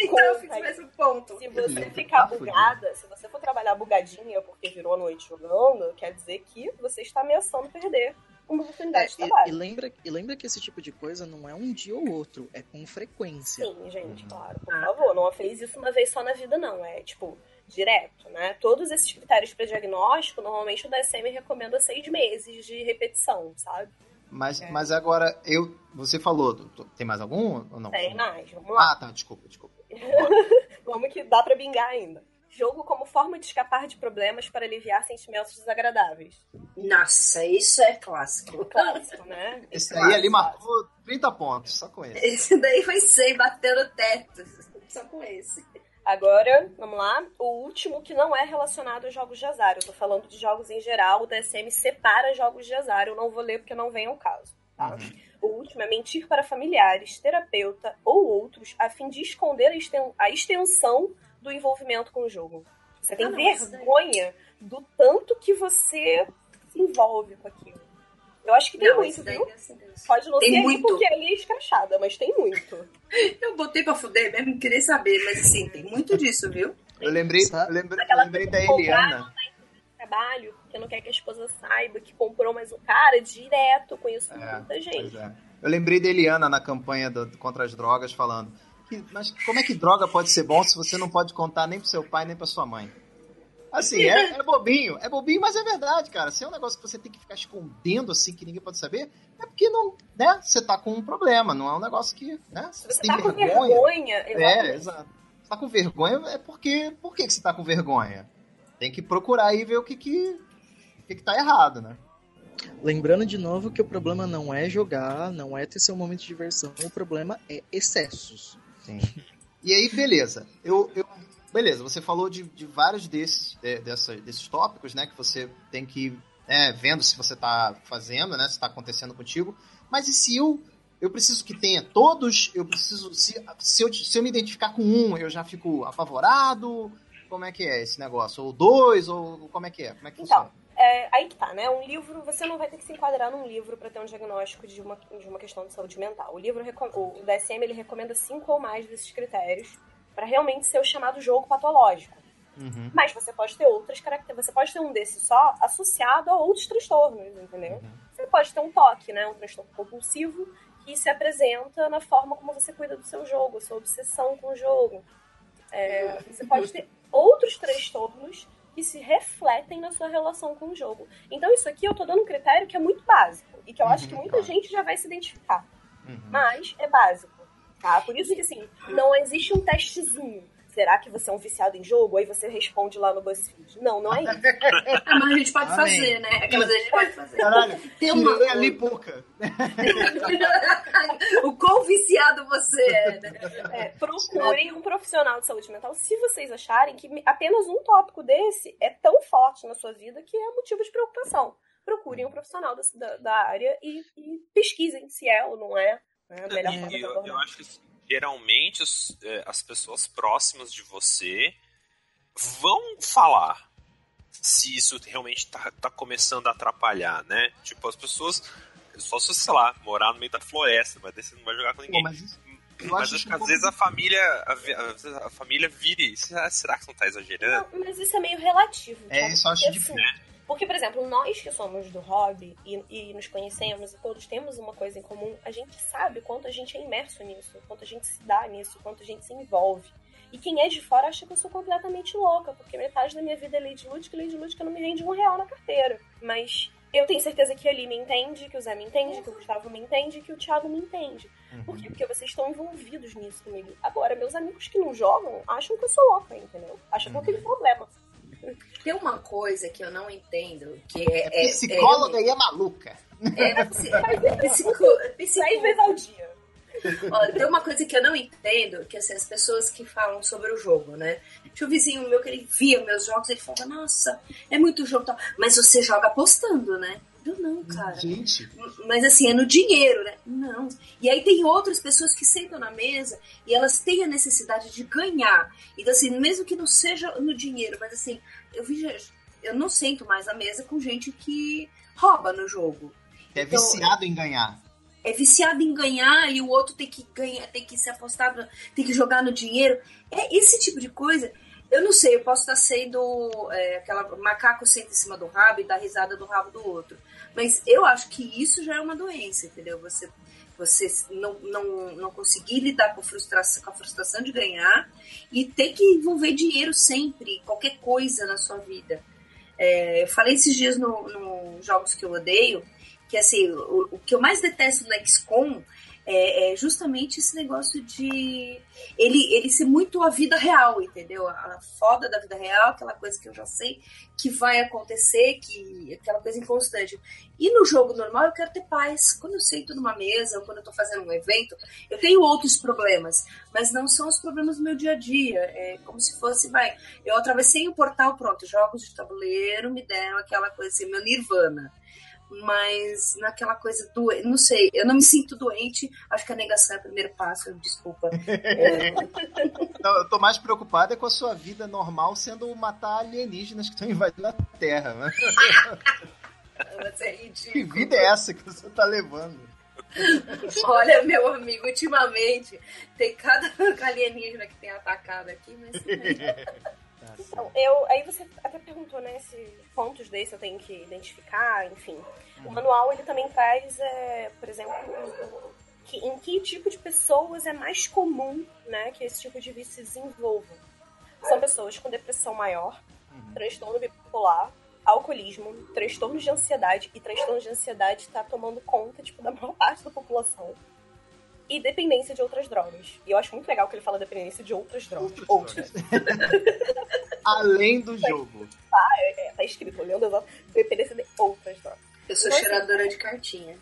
Então eu fiz um ponto. Se você ficar bugada, se você for trabalhar bugadinha porque virou a noite jogando, quer dizer que você está ameaçando perder uma oportunidade de É, e, trabalho. e lembra, e lembra que esse tipo de coisa não é um dia ou outro, é com frequência. Sim, gente, claro. Por favor, não fez isso uma vez só na vida, não. É, tipo, direto, né? Todos esses critérios para diagnóstico, normalmente o DSM recomenda seis meses de repetição, sabe? Mas, É. mas agora, eu. Você falou. Tem mais algum ou não? Tem mais, vamos lá. Ah, tá, desculpa, desculpa. Vamos que dá pra bingar ainda. Jogo como forma de escapar de problemas para aliviar sentimentos desagradáveis. Nossa, isso é clássico. Clássico, né? Esse Clássico, aí ali marcou 30 pontos, só com esse. Esse daí foi 100, bateu no teto. Só com esse. Agora, vamos lá. O último que não é relacionado a jogos de azar. Eu tô falando de jogos em geral. O DSM separa jogos de azar. Eu não vou ler porque não vem ao caso. Tá? Uhum. O último é mentir para familiares, terapeuta ou outros a fim de esconder a exten- a extensão do envolvimento com o jogo. Você tem Ah, não, daí- vergonha do tanto que você se envolve com aquilo. Eu acho que tem Não, muito, viu? Pode não Tem ser ali muito. porque ali é escrachada, mas tem muito. Eu botei pra fuder mesmo, não queria saber, mas assim, tem muito disso, viu? Eu lembrei, eu lembrei, lembrei da Eliana. Trabalho, porque não quer que a esposa saiba que comprou mais um cara direto. Conheço É, muita gente. é. Eu lembrei da Eliana na campanha do- contra as drogas falando. que- mas como é que droga pode ser bom se você não pode contar nem pro seu pai nem pra sua mãe? Assim, é, é bobinho, é bobinho, mas é verdade, cara. Se é um negócio que você tem que ficar escondendo assim, que ninguém pode saber, é porque não, né? Você tá com um problema, não é um negócio que, né? Se você tá com vergonha, É, exatamente. exato. Você tá com vergonha, é porque. Por que, que você tá com vergonha? Tem que procurar aí ver o que que, que, que tá errado, né? Lembrando de novo que o problema não é jogar, não é ter seu momento de diversão, o problema é excessos. Sim. E aí, beleza. Eu, eu- beleza, você falou de, de vários desses, é, dessa- desses tópicos, né? Que você tem que ir é, vendo se você tá fazendo, né? Se tá acontecendo contigo. Mas e se eu. Eu preciso que tenha todos, eu preciso. Se, se, eu, se eu me identificar com um, eu já fico apavorado. Como é que é esse negócio? Ou dois, ou como é que é? Como é que Então, funciona? É, aí que tá, né? Um livro, você não vai ter que se enquadrar num livro para ter um diagnóstico de uma, de uma questão de saúde mental. O livro, o DSM, ele recomenda cinco ou mais desses critérios para realmente ser o chamado jogo patológico. Uhum. Mas você pode ter outras características. Você pode ter um desses só associado a outros transtornos, entendeu? Uhum. Você pode ter um toque, né? Um transtorno compulsivo, que se apresenta na forma como você cuida do seu jogo, sua obsessão com o jogo. É, você pode ter outros transtornos que se refletem na sua relação com o jogo. Então, isso aqui eu tô dando um critério que é muito básico e que eu acho que muita gente já vai se identificar. Mas é básico, tá? Por isso que, assim, não existe um testezinho. Será que você é um viciado em jogo? Aí você responde lá no BuzzFeed. Não, não é isso. Ah, mas a gente pode Amém. fazer, né? Aquelas a gente pode fazer. Caralho, Tem uma pouca. o quão viciado você é, né? É, procurem um profissional de saúde mental se vocês acharem que apenas um tópico desse é tão forte na sua vida que é motivo de preocupação. Procurem um profissional da, da, da área e, e pesquisem se é ou não é. né, a melhor forma Eu, eu acho que geralmente os, é, as pessoas próximas de você vão falar se isso realmente tá, tá começando a atrapalhar, né? Tipo, as pessoas. Só se, sei lá, morar no meio da floresta, mas daí você não vai jogar com Pô, ninguém. mas isso, eu Mas acho acho que um às vezes a família. A, a, família vire. Será, será que você não tá exagerando? Não, mas isso é meio relativo. É, sabe? isso eu acho Porque, difícil. assim, Porque, por exemplo, nós que somos do hobby e, e nos conhecemos e todos temos uma coisa em comum, a gente sabe quanto a gente é imerso nisso, quanto a gente se dá nisso, quanto a gente se envolve. E quem é de fora acha que eu sou completamente louca, porque metade da minha vida é Lady Lúdica e Lady Lúdica não me rende um real na carteira. Mas eu tenho certeza que a Ali me entende, que o Zé me entende, que o Gustavo me entende, que o Thiago me entende. Por quê? Porque vocês estão envolvidos nisso comigo. Agora, meus amigos que não jogam acham que eu sou louca, entendeu? Acham que eu tenho problema. Tem uma coisa que eu não entendo, que é... É psicóloga e é maluca. É, é, psi- psico- Seis psico- vezes ao dia. Olha, tem uma coisa que eu não entendo, que assim, as pessoas que falam sobre o jogo, né? Tinha um vizinho meu que ele via meus jogos, ele falava, nossa, é muito jogo e tal. Mas você joga apostando, né? Eu não, cara. Gente, Mas assim, é no dinheiro, né? Não. E aí tem outras pessoas que sentam na mesa e elas têm a necessidade de ganhar. Então, assim, mesmo que não seja no dinheiro, mas assim, eu vi. Eu não sento mais na mesa com gente que rouba no jogo. é Então, viciado em ganhar. é viciado em ganhar e o outro tem que ganhar, tem que se apostar, tem que jogar no dinheiro. É esse tipo de coisa. Eu não sei, eu posso estar sendo é, aquela macaco senta em cima do rabo e dá risada do rabo do outro. Mas eu acho que isso já é uma doença, entendeu? Você você não, não, não conseguir lidar com, frustração, com a frustração de ganhar e ter que envolver dinheiro sempre, qualquer coisa na sua vida. É, eu falei esses dias no, no Jogos que eu odeio, que assim, o, o que eu mais detesto no XCOM é, é justamente esse negócio de ele, ele ser muito a vida real, entendeu? A, foda da vida real, aquela coisa que eu já sei que vai acontecer, que aquela coisa inconstante. E no jogo normal eu quero ter paz. Quando eu sento numa mesa ou quando eu tô fazendo um evento, eu tenho outros problemas, mas não são os problemas do meu dia a dia. É como se fosse, vai, eu atravessei o portal, pronto, jogos de tabuleiro me deram aquela coisa assim, meu nirvana mas naquela coisa do. Não sei, eu não me sinto doente. Acho que a negação é o primeiro passo, desculpa. É, Não, eu tô mais preocupado é com a sua vida normal sendo matar alienígenas que estão invadindo a Terra. Né? mas é Que ridículo. vida é essa que você tá levando? Olha, meu amigo, ultimamente tem cada alienígena que tem atacado aqui, mas. Então, eu, aí você até perguntou, né, se pontos desse eu tenho que identificar, enfim. O manual, ele também traz, é, por exemplo, que, em que tipo de pessoas é mais comum, né, que esse tipo de vício se desenvolva. São pessoas com depressão maior, transtorno bipolar, alcoolismo, transtorno de ansiedade, e transtorno de ansiedade está tomando conta, tipo, da maior parte da população. E dependência de outras drogas. E eu acho muito legal que ele fala dependência de outras drogas. Outras Além do jogo. É, tá escrito, olhando exato, dependência de outras drogas. Eu sou Nossa. cheiradora de cartinha.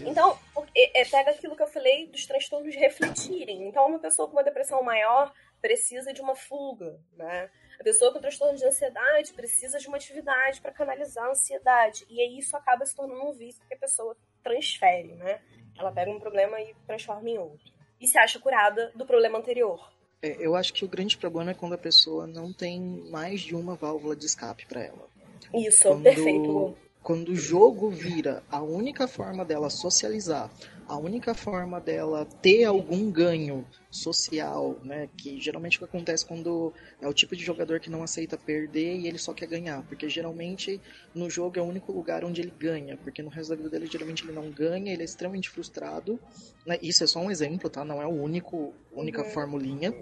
Então, é, pega aquilo que eu falei dos transtornos refletirem. Então, uma pessoa com uma depressão maior precisa de uma fuga, né? A pessoa com transtorno de ansiedade precisa de uma atividade para canalizar a ansiedade. E aí isso acaba se tornando um vício que a pessoa transfere, né? Ela pega um problema e transforma em outro. E se acha curada do problema anterior. É, Eu acho que o grande problema é quando a pessoa não tem mais de uma válvula de escape para ela. Isso, Quando- perfeito. Quando o jogo vira a única forma dela socializar a única forma dela ter algum ganho social, né, que geralmente o que acontece quando é o tipo de jogador que não aceita perder e ele só quer ganhar, porque geralmente no jogo é o único lugar onde ele ganha, porque no resto da vida dele geralmente ele não ganha, ele é extremamente frustrado, né, isso é só um exemplo, tá, não é o único, única uhum. formulinha.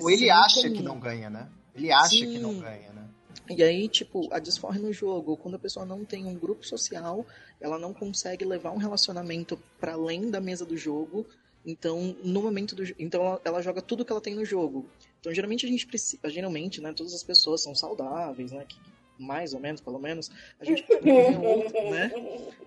Ou ele acha comum. que não ganha, né? Ele acha Sim. que não ganha, né? E aí, tipo, a desforre no jogo, quando a pessoa não tem um grupo social, ela não consegue levar um relacionamento para além da mesa do jogo. Então, no momento do então ela, joga tudo que ela tem no jogo. Então, geralmente a gente precisa, geralmente, né, todas as pessoas são saudáveis, né, que, mais ou menos, pelo menos, a gente outro, né?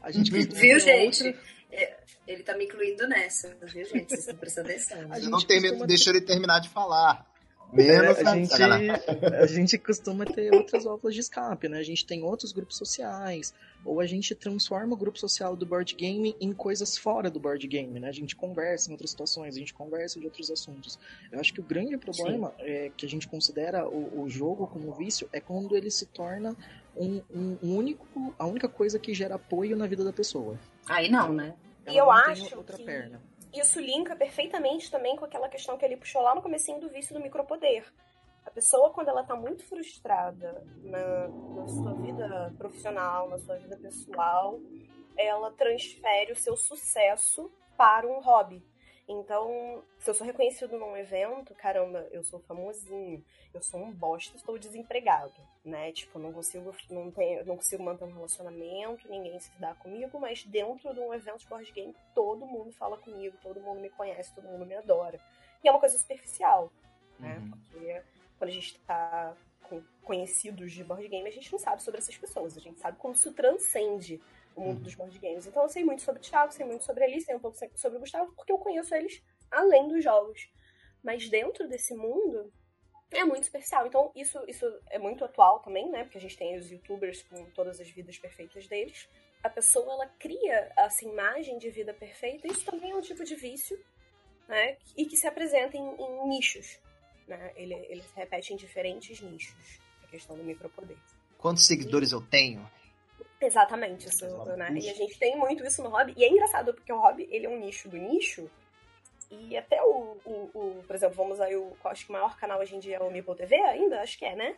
A gente Viu, gente? Outro... É, ele tá me incluindo nessa, viu, gente? Vocês estão prestando atenção. A gente não deixou ele terminar de falar. Menos é, a, gente, a gente costuma ter outras válvulas de escape, né? A gente tem outros grupos sociais, ou a gente transforma o grupo social do board game em coisas fora do board game, né? A gente conversa em outras situações, a gente conversa de outros assuntos. Eu acho que o grande problema é que a gente considera o, o, jogo como vício é quando ele se torna um, um, um, único, a única coisa que gera apoio na vida da pessoa. Aí não, né? Ela e eu acho outra que... perna isso linka perfeitamente também com aquela questão que ele puxou lá no comecinho do vício do micropoder. A pessoa, quando ela está muito frustrada na, na sua vida profissional, na sua vida pessoal, ela transfere o seu sucesso para um hobby. Então, se eu sou reconhecido num evento, caramba, eu sou famosinho, eu sou um bosta, estou desempregado, né? Tipo, não consigo, não tenho, não consigo manter um relacionamento, ninguém se dá comigo, mas dentro de um evento de board game, todo mundo fala comigo, todo mundo me conhece, todo mundo me adora. E é uma coisa superficial, né? Uhum. Porque quando a gente está com conhecidos de board game, a gente não sabe sobre essas pessoas, a gente sabe como isso transcende o mundo uhum. dos board games. Então eu sei muito sobre o Thiago, sei muito sobre a Alice, sei um pouco sobre o Gustavo, porque eu conheço eles além dos jogos. Mas dentro desse mundo é muito especial. Então isso, isso é muito atual também, né? Porque a gente tem os youtubers com todas as vidas perfeitas deles. A pessoa ela cria essa imagem de vida perfeita. Isso também é um tipo de vício, né? E que se apresenta em, em nichos. Né? Ele, ele se repete em diferentes nichos. A questão do micropoder. Quantos seguidores eu tenho? Exatamente, isso, né? E a gente tem muito isso no hobby. E é engraçado, porque o hobby, ele é um nicho do nicho. E até o, o, o por exemplo, vamos aí, o, acho que o maior canal hoje em dia é o Meeple TV ainda? Acho que é, né?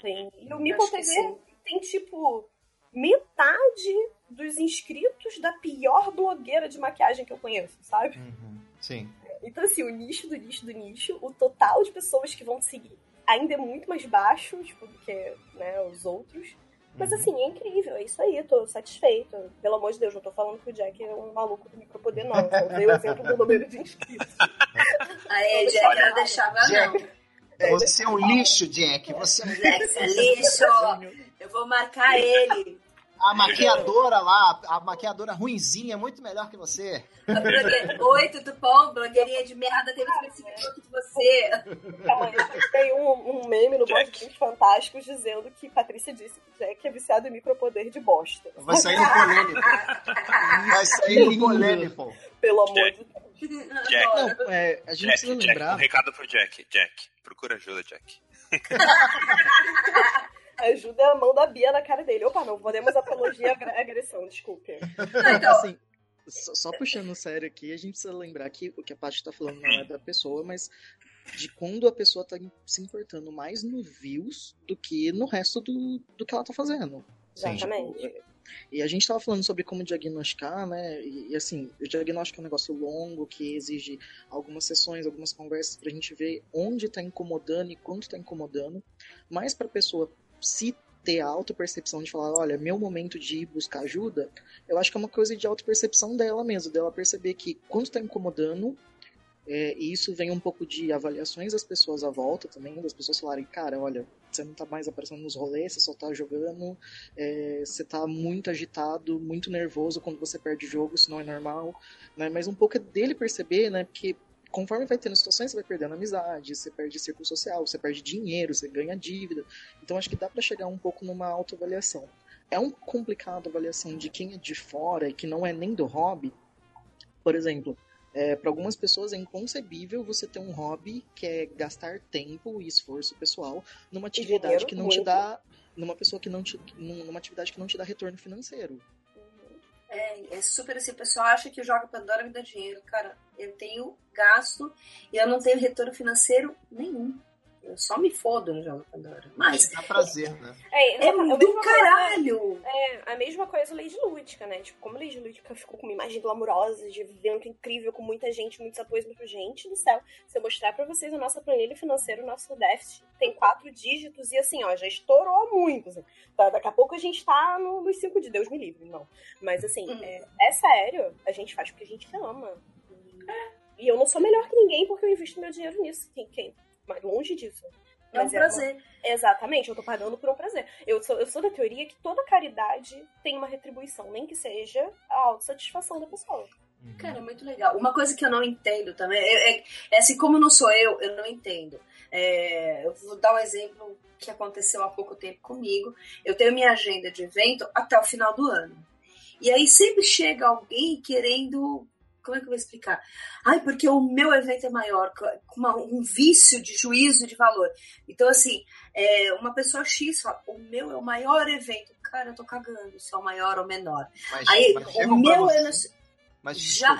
Tem, e o Meeple TV tem, tipo, metade dos inscritos da pior blogueira de maquiagem que eu conheço, sabe? Uhum. Sim. Então, assim, o nicho do nicho do nicho, o total de pessoas que vão seguir ainda é muito mais baixo, tipo, do que né, os outros. Mas assim, é incrível, é isso aí, tô satisfeito. Pelo amor de Deus, não tô falando que o Jack é um maluco do micropoder, não. Eu dei o exemplo do número de inscritos. Aí, Jack não deixava, Jack, não. Você é um lixo, Jack. Você é um Jack, é lixo. Eu vou marcar ele. A maquiadora lá, a maquiadora ruinzinha é muito melhor que você. Oi, tudo bom? Blogueirinha de merda teve mais seguidor que você. Calma, tem um, um meme no Board Fantásticos dizendo que Patrícia disse que Jack é viciado em micropoder de bosta. Vai sair no polêmico. Vai sair no polêmico. Pelo amor de Deus. Jack. Não, é, a gente Jack, precisa lembrar. Jack, um recado pro Jack. Jack, procura ajuda, Jack. ajuda a mão da Bia na cara dele. Opa, não podemos apologia à agressão, desculpe. Então, assim, só, só, puxando sério aqui, a gente precisa lembrar que o que a Paty tá falando não é da pessoa, mas de quando a pessoa tá se importando mais no views do que no resto do, do que ela tá fazendo. Exatamente. Tipo, e a gente estava falando sobre como diagnosticar, né? E, e, assim, o diagnóstico é um negócio longo que exige algumas sessões, algumas conversas para a gente ver onde está incomodando e quanto está incomodando. Mas para a pessoa se ter a auto-percepção de falar, olha, meu momento de ir buscar ajuda, eu acho que é uma coisa de auto-percepção dela mesmo, dela perceber que quando está incomodando, é, e isso vem um pouco de avaliações das pessoas à volta também, das pessoas falarem, cara, olha, você não tá mais aparecendo nos rolês, você só tá jogando, é, você tá muito agitado, muito nervoso quando você perde o jogo, isso não é normal, né? Mas um pouco é dele perceber, né? Porque conforme vai tendo situações, você vai perdendo amizade, você perde círculo social, você perde dinheiro, você ganha dívida. Então acho que dá para chegar um pouco numa autoavaliação. É um complicado a avaliação de quem é de fora e que não é nem do hobby. Por exemplo, é, para algumas pessoas é inconcebível você ter um hobby que é gastar tempo e esforço pessoal numa atividade que não muito. te dá numa pessoa que não te numa atividade que não te dá retorno financeiro. É, É, super assim, o pessoal acha que joga Pandora me dá dinheiro. Cara, eu tenho gasto e eu não tenho retorno financeiro nenhum. Eu só me fodo no jogo Pandora. Mas. Dá prazer, né? É, É a mesma do coisa- caralho! É, a mesma coisa Lady Lúdica, né? Tipo, como Lady Lúdica ficou com uma imagem glamourosa, de evento incrível, com muita gente, muitos apoios, mas, gente do céu, se eu mostrar pra vocês a nossa planilha financeira, o nosso déficit tem quatro dígitos e assim, ó, já estourou muito. Assim. Tá, daqui a pouco a gente tá no, nos cinco de Deus me livre, não. Mas assim, Hum. é, é sério, a gente faz porque a gente ama. E, e eu não sou melhor que ninguém porque eu invisto meu dinheiro nisso. Quem? quem? Mas longe disso. É um Mas uma- prazer. Exatamente, eu tô pagando por um prazer. Eu sou, eu sou da teoria que toda caridade tem uma retribuição, nem que seja a autossatisfação da pessoa. Cara, é muito legal. Uma coisa que eu não entendo também, é, é- é assim, como não sou eu, eu não entendo. É, eu vou dar um exemplo que aconteceu há pouco tempo comigo. Eu tenho minha agenda de evento até o final do ano. E aí sempre chega alguém querendo. Como é que eu vou explicar? Ai, porque o meu evento é maior, com uma- um vício de juízo de valor. Então, assim, é, uma pessoa X fala: o meu é o maior evento. Cara, eu tô cagando se é o maior ou menor. Mas, Aí, mas o meu você, é. no- Mas Já-.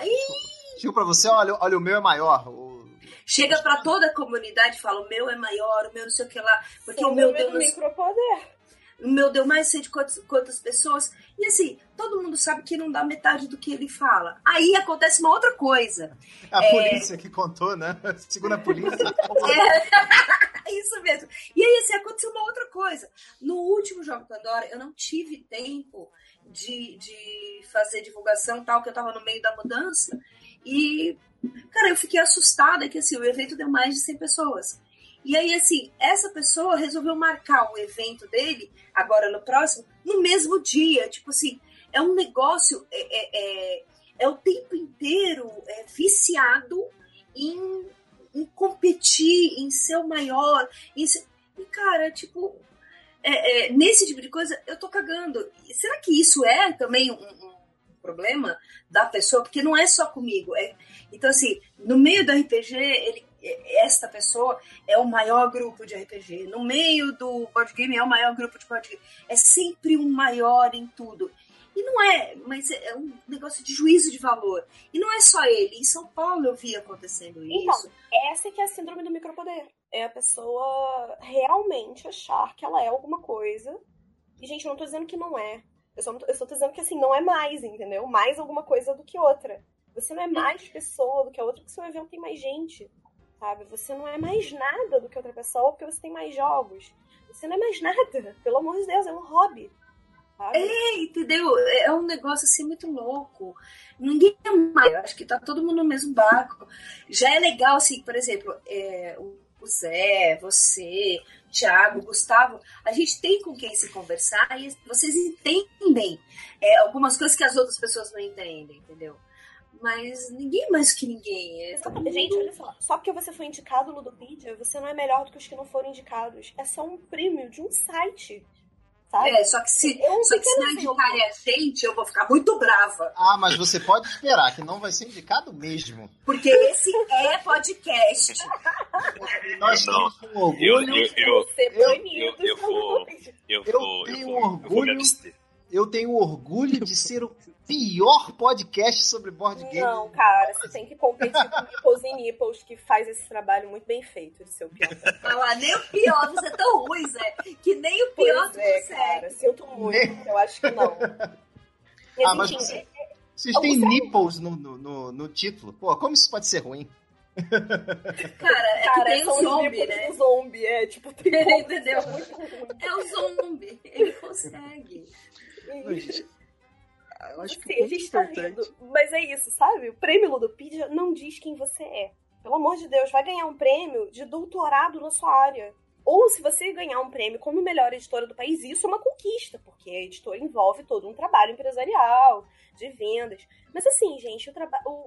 Chegam pra você, olha, olha, o meu é maior. O... Chega pra toda a comunidade e fala: o meu é maior, o meu não sei o que lá, porque o Síndrome meu do deu, no- micropoder. O meu deu mais sei de quantas, quantas pessoas. E assim, todo mundo sabe que não dá metade do que ele fala. Aí acontece uma outra coisa. A É. polícia que contou, né? Segundo a polícia. É isso mesmo. E aí, assim, aconteceu uma outra coisa. No último Jogo Pandora, eu não tive tempo de, de fazer divulgação tal, que eu tava no meio da mudança. E, cara, eu fiquei assustada que, assim, o evento deu mais de 100 pessoas. E aí, assim, essa pessoa resolveu marcar o evento dele, agora no próximo, no mesmo dia. Tipo assim, é um negócio, é, é, é, é o tempo inteiro é, viciado em, em competir, em ser o maior. Em ser... E, cara, tipo, é, é, nesse tipo de coisa, eu tô cagando. Será que isso é também um, um problema da pessoa? Porque não é só comigo. É... Então, assim, no meio do RPG, ele, esta pessoa é o maior grupo de RPG. No meio do board game é o maior grupo de board game. É sempre um maior em tudo. E não é, mas é um negócio de juízo de valor. E não é só ele. Em São Paulo eu vi acontecendo Então, isso. Essa que é a síndrome do micropoder. É a pessoa realmente achar que ela é alguma coisa. E, gente, eu não tô dizendo que não é. Eu só, eu só tô dizendo que, assim, não é mais, entendeu? Mais alguma coisa do que outra. Você não é mais pessoa do que a outra porque seu evento tem mais gente, sabe? Você não é mais nada do que outra pessoa porque você tem mais jogos. Você não é mais nada. Pelo amor de Deus, é um hobby. Sabe? É, entendeu? É um negócio assim muito louco. Ninguém é mais. Eu acho que tá todo mundo no mesmo barco. Já é legal, assim, por exemplo, é, o Zé, você, Thiago, Gustavo, a gente tem com quem se conversar e vocês entendem é, algumas coisas que as outras pessoas não entendem, entendeu? Mas ninguém é mais que ninguém. É Exatamente. Gente, olha só. Só porque você foi indicado no Ludopedia, você não é melhor do que os que não foram indicados. É só um prêmio de um site. Sabe? É, só que se, É um só que se não indicarem a gente, eu vou ficar muito brava. Ah, mas você pode esperar que não vai ser indicado mesmo. Porque esse é podcast. Nós Não. temos um Eu, orgulho. eu, eu, eu- banidos eu- eu eu Eu vou, eu eu vou me orgulho. abster. Eu tenho orgulho de ser o pior podcast sobre board game. Não, cara, você tem que competir com Nipples e Nipples, que faz esse trabalho muito bem feito de ser o pior. Falar nem o pior, você é tão ruim, Zé, que nem o pior Pois tu é, consegue. cara, sinto muito, eu acho que não. Ah, mas enfim, você- é- Vocês têm nipples no, no, no, no título. Pô, como isso pode ser ruim? Cara, é que cara, tem são o nipples né? do zombie, é, tipo, tem Entendeu? É o zombie, ele consegue. Não, gente, eu acho que gente tá importante. rindo, mas é isso, sabe? O prêmio Ludopedia não diz quem você é. Pelo amor de Deus, vai ganhar um prêmio de doutorado na sua área. Ou se você ganhar um prêmio como melhor editora do país, isso é uma conquista, porque a editora envolve todo um trabalho empresarial, de vendas. Mas assim, gente,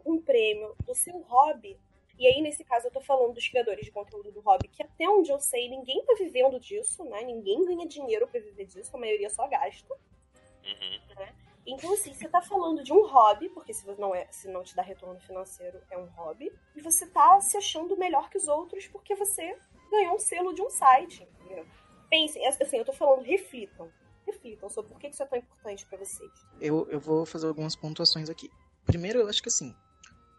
um prêmio do seu hobby, e aí nesse caso eu tô falando dos criadores de conteúdo do hobby, que até onde eu sei, ninguém tá vivendo disso, né? Ninguém ganha dinheiro pra viver disso, a maioria só gasta. Uhum. Então, assim, você tá falando de um hobby, porque se você não, é, se não te dá retorno financeiro, é um hobby, e você tá se achando melhor que os outros porque você ganhou um selo de um site. Entendeu? Pensem, assim, eu tô falando, reflitam. reflitam sobre por que isso é tão importante para vocês. Eu, eu vou fazer algumas pontuações aqui. Primeiro, eu acho que assim,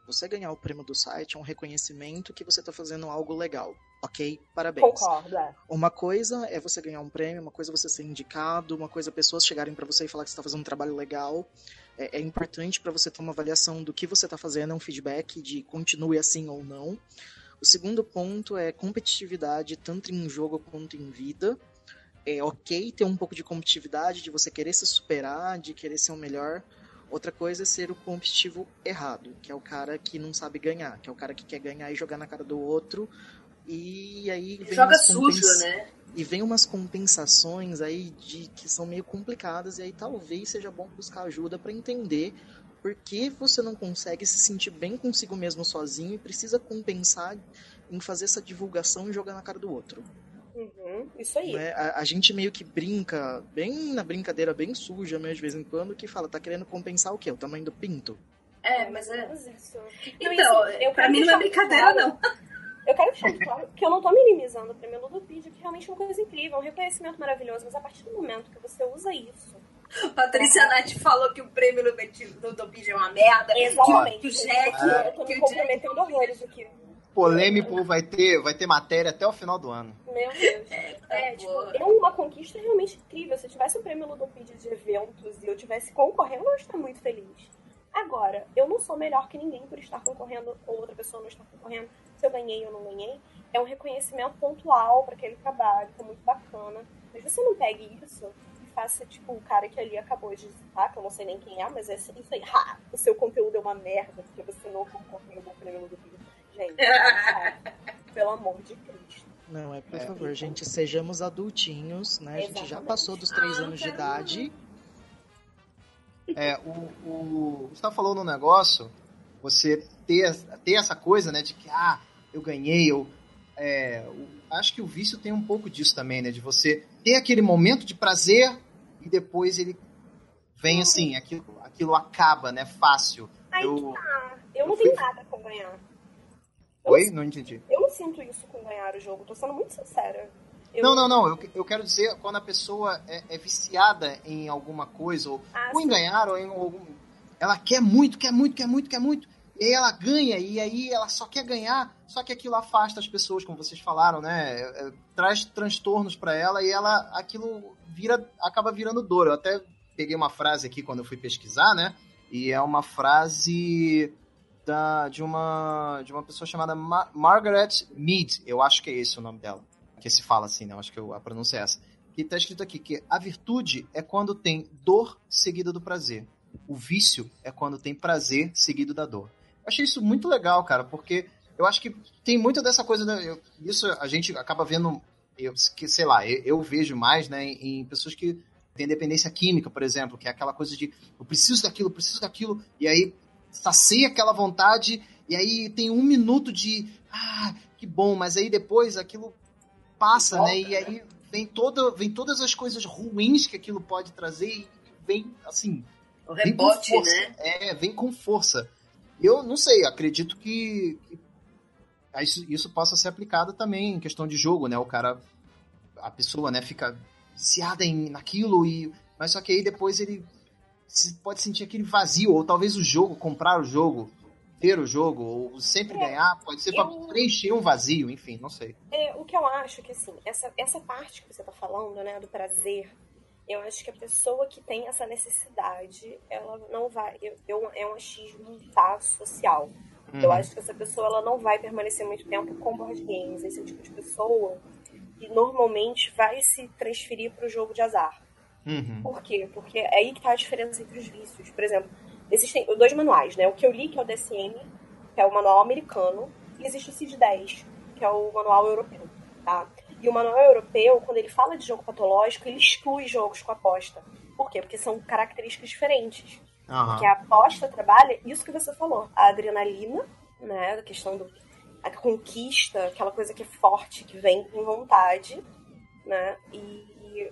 você ganhar o prêmio do site é um reconhecimento que você está fazendo algo legal. Ok? Parabéns. Concordo, é. Uma coisa é você ganhar um prêmio, uma coisa é você ser indicado, uma coisa é pessoas chegarem para você e falar que você está fazendo um trabalho legal. É, é importante para você ter uma avaliação do que você está fazendo, é um feedback de continue assim ou não. O segundo ponto é competitividade, tanto em jogo quanto em vida. É ok ter um pouco de competitividade, de você querer se superar, de querer ser o melhor. Outra coisa é ser o competitivo errado, que é o cara que não sabe ganhar, que é o cara que quer ganhar e jogar na cara do outro. E aí vem Joga umas sujo, compens- né? E vem umas compensações aí de que são meio complicadas e aí talvez seja bom buscar ajuda para entender por que você não consegue se sentir bem consigo mesmo sozinho e precisa compensar em fazer essa divulgação e jogar na cara do outro. Uhum, isso aí. né? A, a gente meio que brinca, bem na brincadeira, bem suja mesmo, de vez em quando, que fala, tá querendo compensar o quê? O tamanho do pinto? É, mas é. Não, Então, isso, eu pra mim não é brincadeira, claro- não. Eu quero deixar claro que eu não tô minimizando o prêmio Ludopedia, que realmente é uma coisa incrível, é um reconhecimento maravilhoso, mas a partir do momento que você usa isso. Patrícia Nath falou que o prêmio no Ludopedia é uma merda. Exatamente. Que o Jack. Ah, eu tô me comprometendo horrores aqui. Polêmico vai ter, vai ter matéria até o final do ano. Meu Deus. tá É, tipo, é uma conquista realmente incrível. Se eu tivesse o prêmio Ludopedia de eventos e eu tivesse concorrendo, eu ia estar muito feliz. Agora, eu não sou melhor que ninguém por estar concorrendo ou outra pessoa não estar concorrendo. Se eu ganhei ou não ganhei, é um reconhecimento pontual para aquele trabalho, que é muito bacana. Mas você não pegue isso e faça, tipo, o cara que ali acabou de citar, que eu não sei nem quem é, mas é isso aí. Ha, o seu conteúdo é uma merda, porque você não concorreu no prêmio Ludopedia. Gente, pelo amor de Cristo. Não, é por É. favor, gente, sejamos adultinhos, né? A gente já Exatamente. passou dos três Ah, anos de quero idade. É, o, o Gustavo falou no negócio, você ter, ter essa coisa, né, de que, ah, eu ganhei, eu... é, acho que o vício tem um pouco disso também, né, de você ter aquele momento de prazer e depois ele vem assim, aquilo, aquilo acaba, né, fácil. Aí Eu- tá. Eu não fui- tenho nada com ganhar. Eu Oi? Não entendi. Eu não sinto isso com ganhar o jogo, tô sendo muito sincera. Eu- Não, não, não, eu, eu quero dizer quando a pessoa é, é viciada em alguma coisa, ou, Ah, ou em ganhar, ou em algum. Ela quer muito, quer muito, quer muito, quer muito. E ela ganha, e aí ela só quer ganhar, só que aquilo afasta as pessoas, como vocês falaram, né? É, é, traz transtornos pra ela e ela aquilo vira, acaba virando dor. Eu até peguei uma frase aqui quando eu fui pesquisar, né? E é uma frase da, de, uma, de uma pessoa chamada Ma- Margaret Mead, eu acho que é esse o nome dela que se fala assim, né? Eu acho que eu- a pronúncia é essa. Que tá escrito aqui que a virtude é quando tem dor seguida do prazer. O vício é quando tem prazer seguido da dor. Eu achei isso muito legal, cara, porque eu acho que tem muito dessa coisa, eu- isso a gente acaba vendo, eu, que, sei lá, eu, eu vejo mais, né, em, em pessoas que têm dependência química, por exemplo, que é aquela coisa de eu preciso daquilo, eu preciso daquilo, e aí sacia aquela vontade, e aí tem um minuto de ah, que bom, mas aí depois aquilo passa, Volta, né? E aí vem, toda, vem todas as coisas ruins que aquilo pode trazer e vem, assim, O vem com rebote, força. né? É, vem com força. Eu não sei, acredito que, isso, isso possa ser aplicado também em questão de jogo, né? O cara, a pessoa, né, fica viciada em, naquilo, e, mas só que aí depois ele se- pode sentir aquele vazio, ou talvez o jogo, comprar o jogo, ter o jogo, ou sempre É, ganhar, pode ser para preencher um vazio, enfim, não sei. É, o que eu acho que, assim, essa, essa parte que você tá falando, né, do prazer, eu acho que a pessoa que tem essa necessidade, ela não vai. Eu, eu- é um achismo tá, social. Eu Uhum. acho que essa pessoa ela não vai permanecer muito tempo com board games. Esse é o tipo de pessoa que normalmente vai se transferir para o jogo de azar. Uhum. Por quê? Porque é aí que tá a diferença entre os vícios. Por exemplo, existem dois manuais, né? O que eu li, que é o DSM, que é o manual americano, e existe o CID-10, que é o manual europeu, tá? E o manual europeu, quando ele fala de jogo patológico, ele exclui jogos com aposta. Por quê? Porque são características diferentes. Aham. Porque a aposta trabalha isso que você falou, a adrenalina, né? A questão do a conquista, aquela coisa que é forte, que vem com vontade, né? E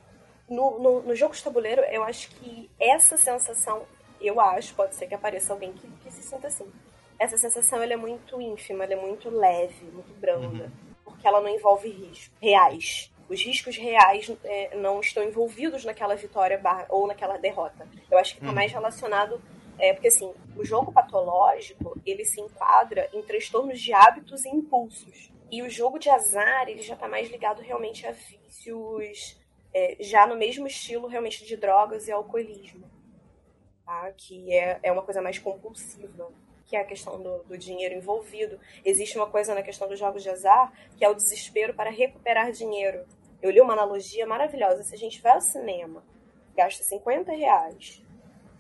no, no, no jogo de tabuleiro, eu acho que essa sensação, eu acho, pode ser que apareça alguém que, que se sinta assim. Essa sensação ela é muito ínfima, ela é muito leve, muito branda, porque ela não envolve riscos reais. Os riscos reais é, não estão envolvidos naquela vitória barra, ou naquela derrota. Eu acho que está mais relacionado é, porque assim, o jogo patológico, ele se enquadra em transtornos de hábitos e impulsos. E o jogo de azar, ele já está mais ligado realmente a vícios, é, já no mesmo estilo realmente de drogas e alcoolismo. Tá? Que é, é uma coisa mais compulsiva, que é a questão do, do dinheiro envolvido. Existe uma coisa na questão dos jogos de azar, que é o desespero para recuperar dinheiro. Eu li uma analogia maravilhosa. Se a gente vai ao cinema, gasta 50 reais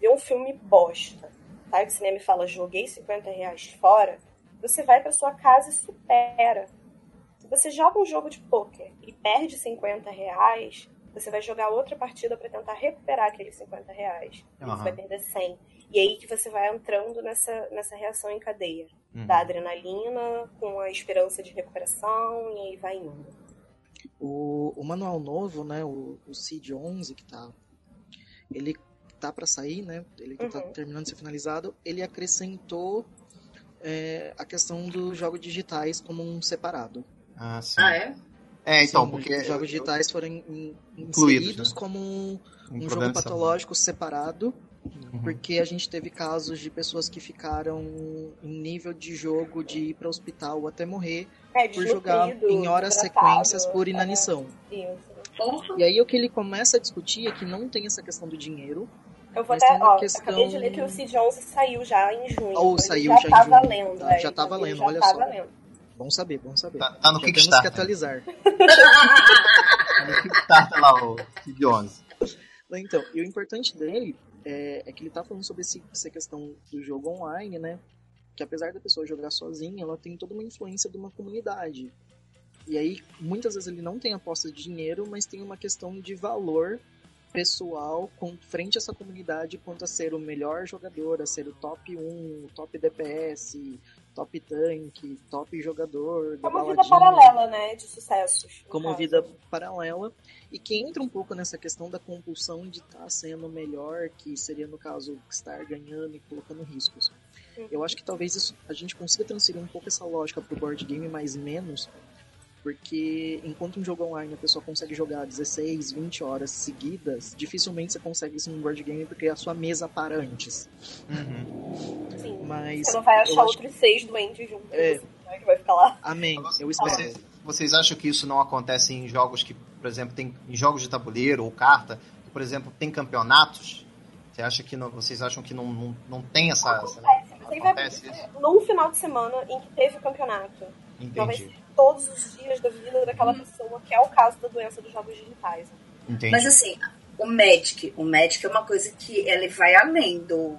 vê um filme bosta, tá? Que o cinema fala, joguei 50 reais fora, você vai para sua casa e supera. Se você joga um jogo de pôquer e perde 50 reais, você vai jogar outra partida para tentar recuperar aqueles 50 reais. Uhum. Você vai perder 100. E aí que você vai entrando nessa, nessa reação em cadeia. Uhum. Da adrenalina com a esperança de recuperação e aí vai indo. O, o manual novo, né, o, o CID 11 que tá, ele tá para sair, né? Ele tá uhum. tá terminando de ser finalizado. Ele acrescentou é, a questão dos jogos digitais como um separado. Ah, sim. Ah, é? É, então, sim, porque. Os jogos digitais foram in, incluídos né? como um, um, um jogo patológico separado. Uhum. Porque a gente teve casos de pessoas que ficaram em nível de jogo de ir para o hospital até morrer é, por jogar em horas sequências por inanição. É, e aí o que ele começa a discutir é que não tem essa questão do dinheiro, eu vou até, ó, questão... acabei de ler que o Cid 11 saiu já em junho. Ou saiu já, já tá valendo. Tá, já tá valendo, já olha tá só. Valendo. Bom saber, bom saber. Tá, tá no já Kickstarter. Temos que atualizar. tá no Kickstarter lá, o Cid 11. Então, e o importante dele é, é que ele tá falando sobre esse, essa questão do jogo online, né? Que apesar da pessoa jogar sozinha, ela tem toda uma influência de uma comunidade. E aí, muitas vezes ele não tem aposta de dinheiro, mas tem uma questão de valor pessoal com frente a essa comunidade quanto a ser o melhor jogador, a ser o top 1, top DPS, top tank, top jogador. Como vida paralela, né? De sucessos. Como caso. vida paralela. E que entra um pouco nessa questão da compulsão de estar tá sendo melhor, que seria no caso estar ganhando e colocando riscos. Uhum. Eu acho que talvez isso, a gente consiga transferir um pouco essa lógica pro board game, mais menos porque enquanto um jogo online a pessoa consegue jogar 16, 20 horas seguidas, dificilmente você consegue isso num board game porque a sua mesa para antes. Uhum. Sim. Mas você não vai achar outros acho... seis doentes juntos. É. Né, que vai ficar lá. Amém. Eu espero. Vocês, vocês acham que isso não acontece em jogos que, por exemplo, tem em jogos de tabuleiro ou carta, que, por exemplo, tem campeonatos? Você acha que não, vocês acham que não, não, não tem essa. Acontece. essa acontece isso? Num final de semana em que teve o campeonato. Entendi todos os dias da vida daquela pessoa, que é o caso da doença dos jogos digitais. Entendi. Mas assim, o Magic, o Magic é uma coisa que ele vai além do.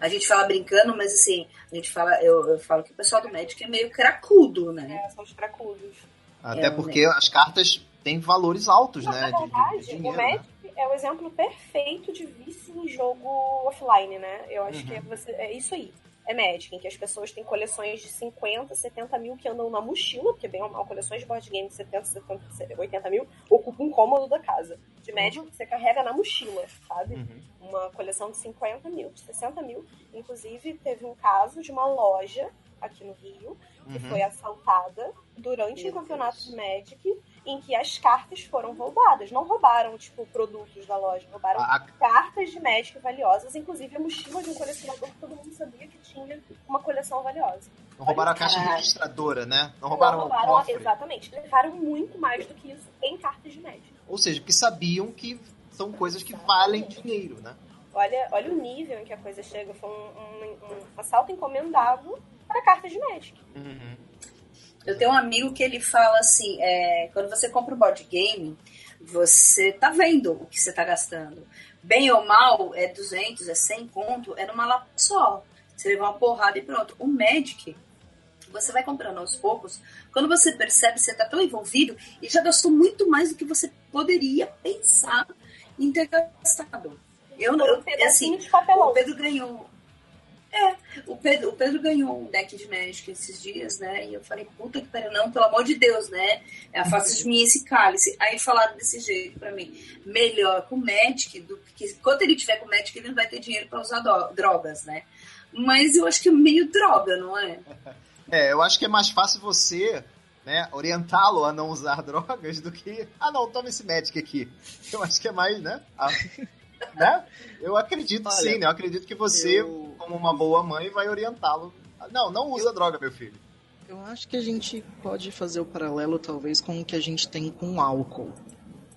A gente fala brincando, mas assim, a gente fala, eu, eu falo que o pessoal do Magic é meio cracudo, né? É, são os cracudos. Até é, porque as cartas têm valores altos, né? Na verdade, de, de dinheiro, o né? Magic né? é o exemplo perfeito de vício em jogo offline, né? Eu acho uhum. que é, você, é isso aí é Magic, em que as pessoas têm coleções de 50, 70 mil que andam na mochila, porque bem ou mal, coleções de board game de 70, 70, 80 mil ocupam um cômodo da casa. De Magic uhum. você carrega na mochila, sabe? Uhum. Uma coleção de 50 mil, de 60 mil. Inclusive, teve um caso de uma loja aqui no Rio que uhum. foi assaltada durante Meu um campeonato de Magic em que as cartas foram roubadas. Não roubaram, tipo, produtos da loja, roubaram a... cartas de Magic valiosas, inclusive a mochila de um colecionador que todo mundo sabia que tinha uma coleção valiosa. Não roubaram a caixa registradora, né? Não roubaram, Não roubaram o Exatamente. Levaram muito mais do que isso em cartas de Magic. Ou seja, porque sabiam que são coisas que valem dinheiro, né? Olha, olha o nível em que a coisa chega. Foi um, um, um assalto encomendado para cartas de Magic. Uhum. Eu tenho um amigo que ele fala assim, é, quando você compra um board game, você tá vendo o que você tá gastando. Bem ou mal, é 200, é 100 conto, é numa lata só. Você leva uma porrada e pronto. O Magic, você vai comprando aos poucos, quando você percebe, você tá tão envolvido e já gastou muito mais do que você poderia pensar em ter gastado. Eu, eu, um assim, o Pedro ganhou é, o Pedro, o Pedro ganhou um deck de Magic esses dias, né? E eu falei, puta que pariu, não, pelo amor de Deus, né? Afasta de mim esse cálice. Aí falaram desse jeito pra mim, melhor com Magic, do que quando ele tiver com Magic, ele não vai ter dinheiro pra usar drogas, né? Mas eu acho que é meio droga, não é? É, eu acho que é mais fácil você né, orientá-lo a não usar drogas do que, ah não, toma esse Magic aqui. Eu acho que é mais, né? A, né? Eu acredito Olha, sim, né? Eu acredito que você, eu... como uma boa mãe, vai orientá-lo. Não, não usa eu... droga, meu filho. Eu acho que a gente pode fazer o paralelo, talvez, com o que a gente tem com álcool,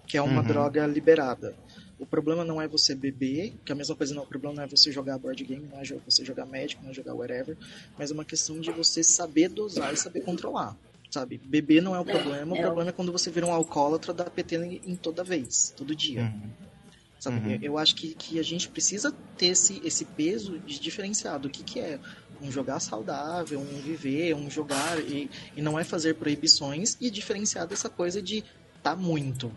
que é uma uhum. droga liberada. O problema não é você beber, que é a mesma coisa não, o problema não é você jogar board game, não é você jogar Magic, não é jogar whatever, mas é uma questão de você saber dosar e saber controlar. Sabe? Beber não é o problema, é, o problema é quando você vira um alcoólatra da PT em toda vez, todo dia. Uhum. Sabe? Uhum. Eu acho que, que a gente precisa ter esse, esse peso de diferenciado. O que, que é um jogar saudável, um viver, um jogar, e, e não é fazer proibições, e diferenciar dessa coisa de tá muito.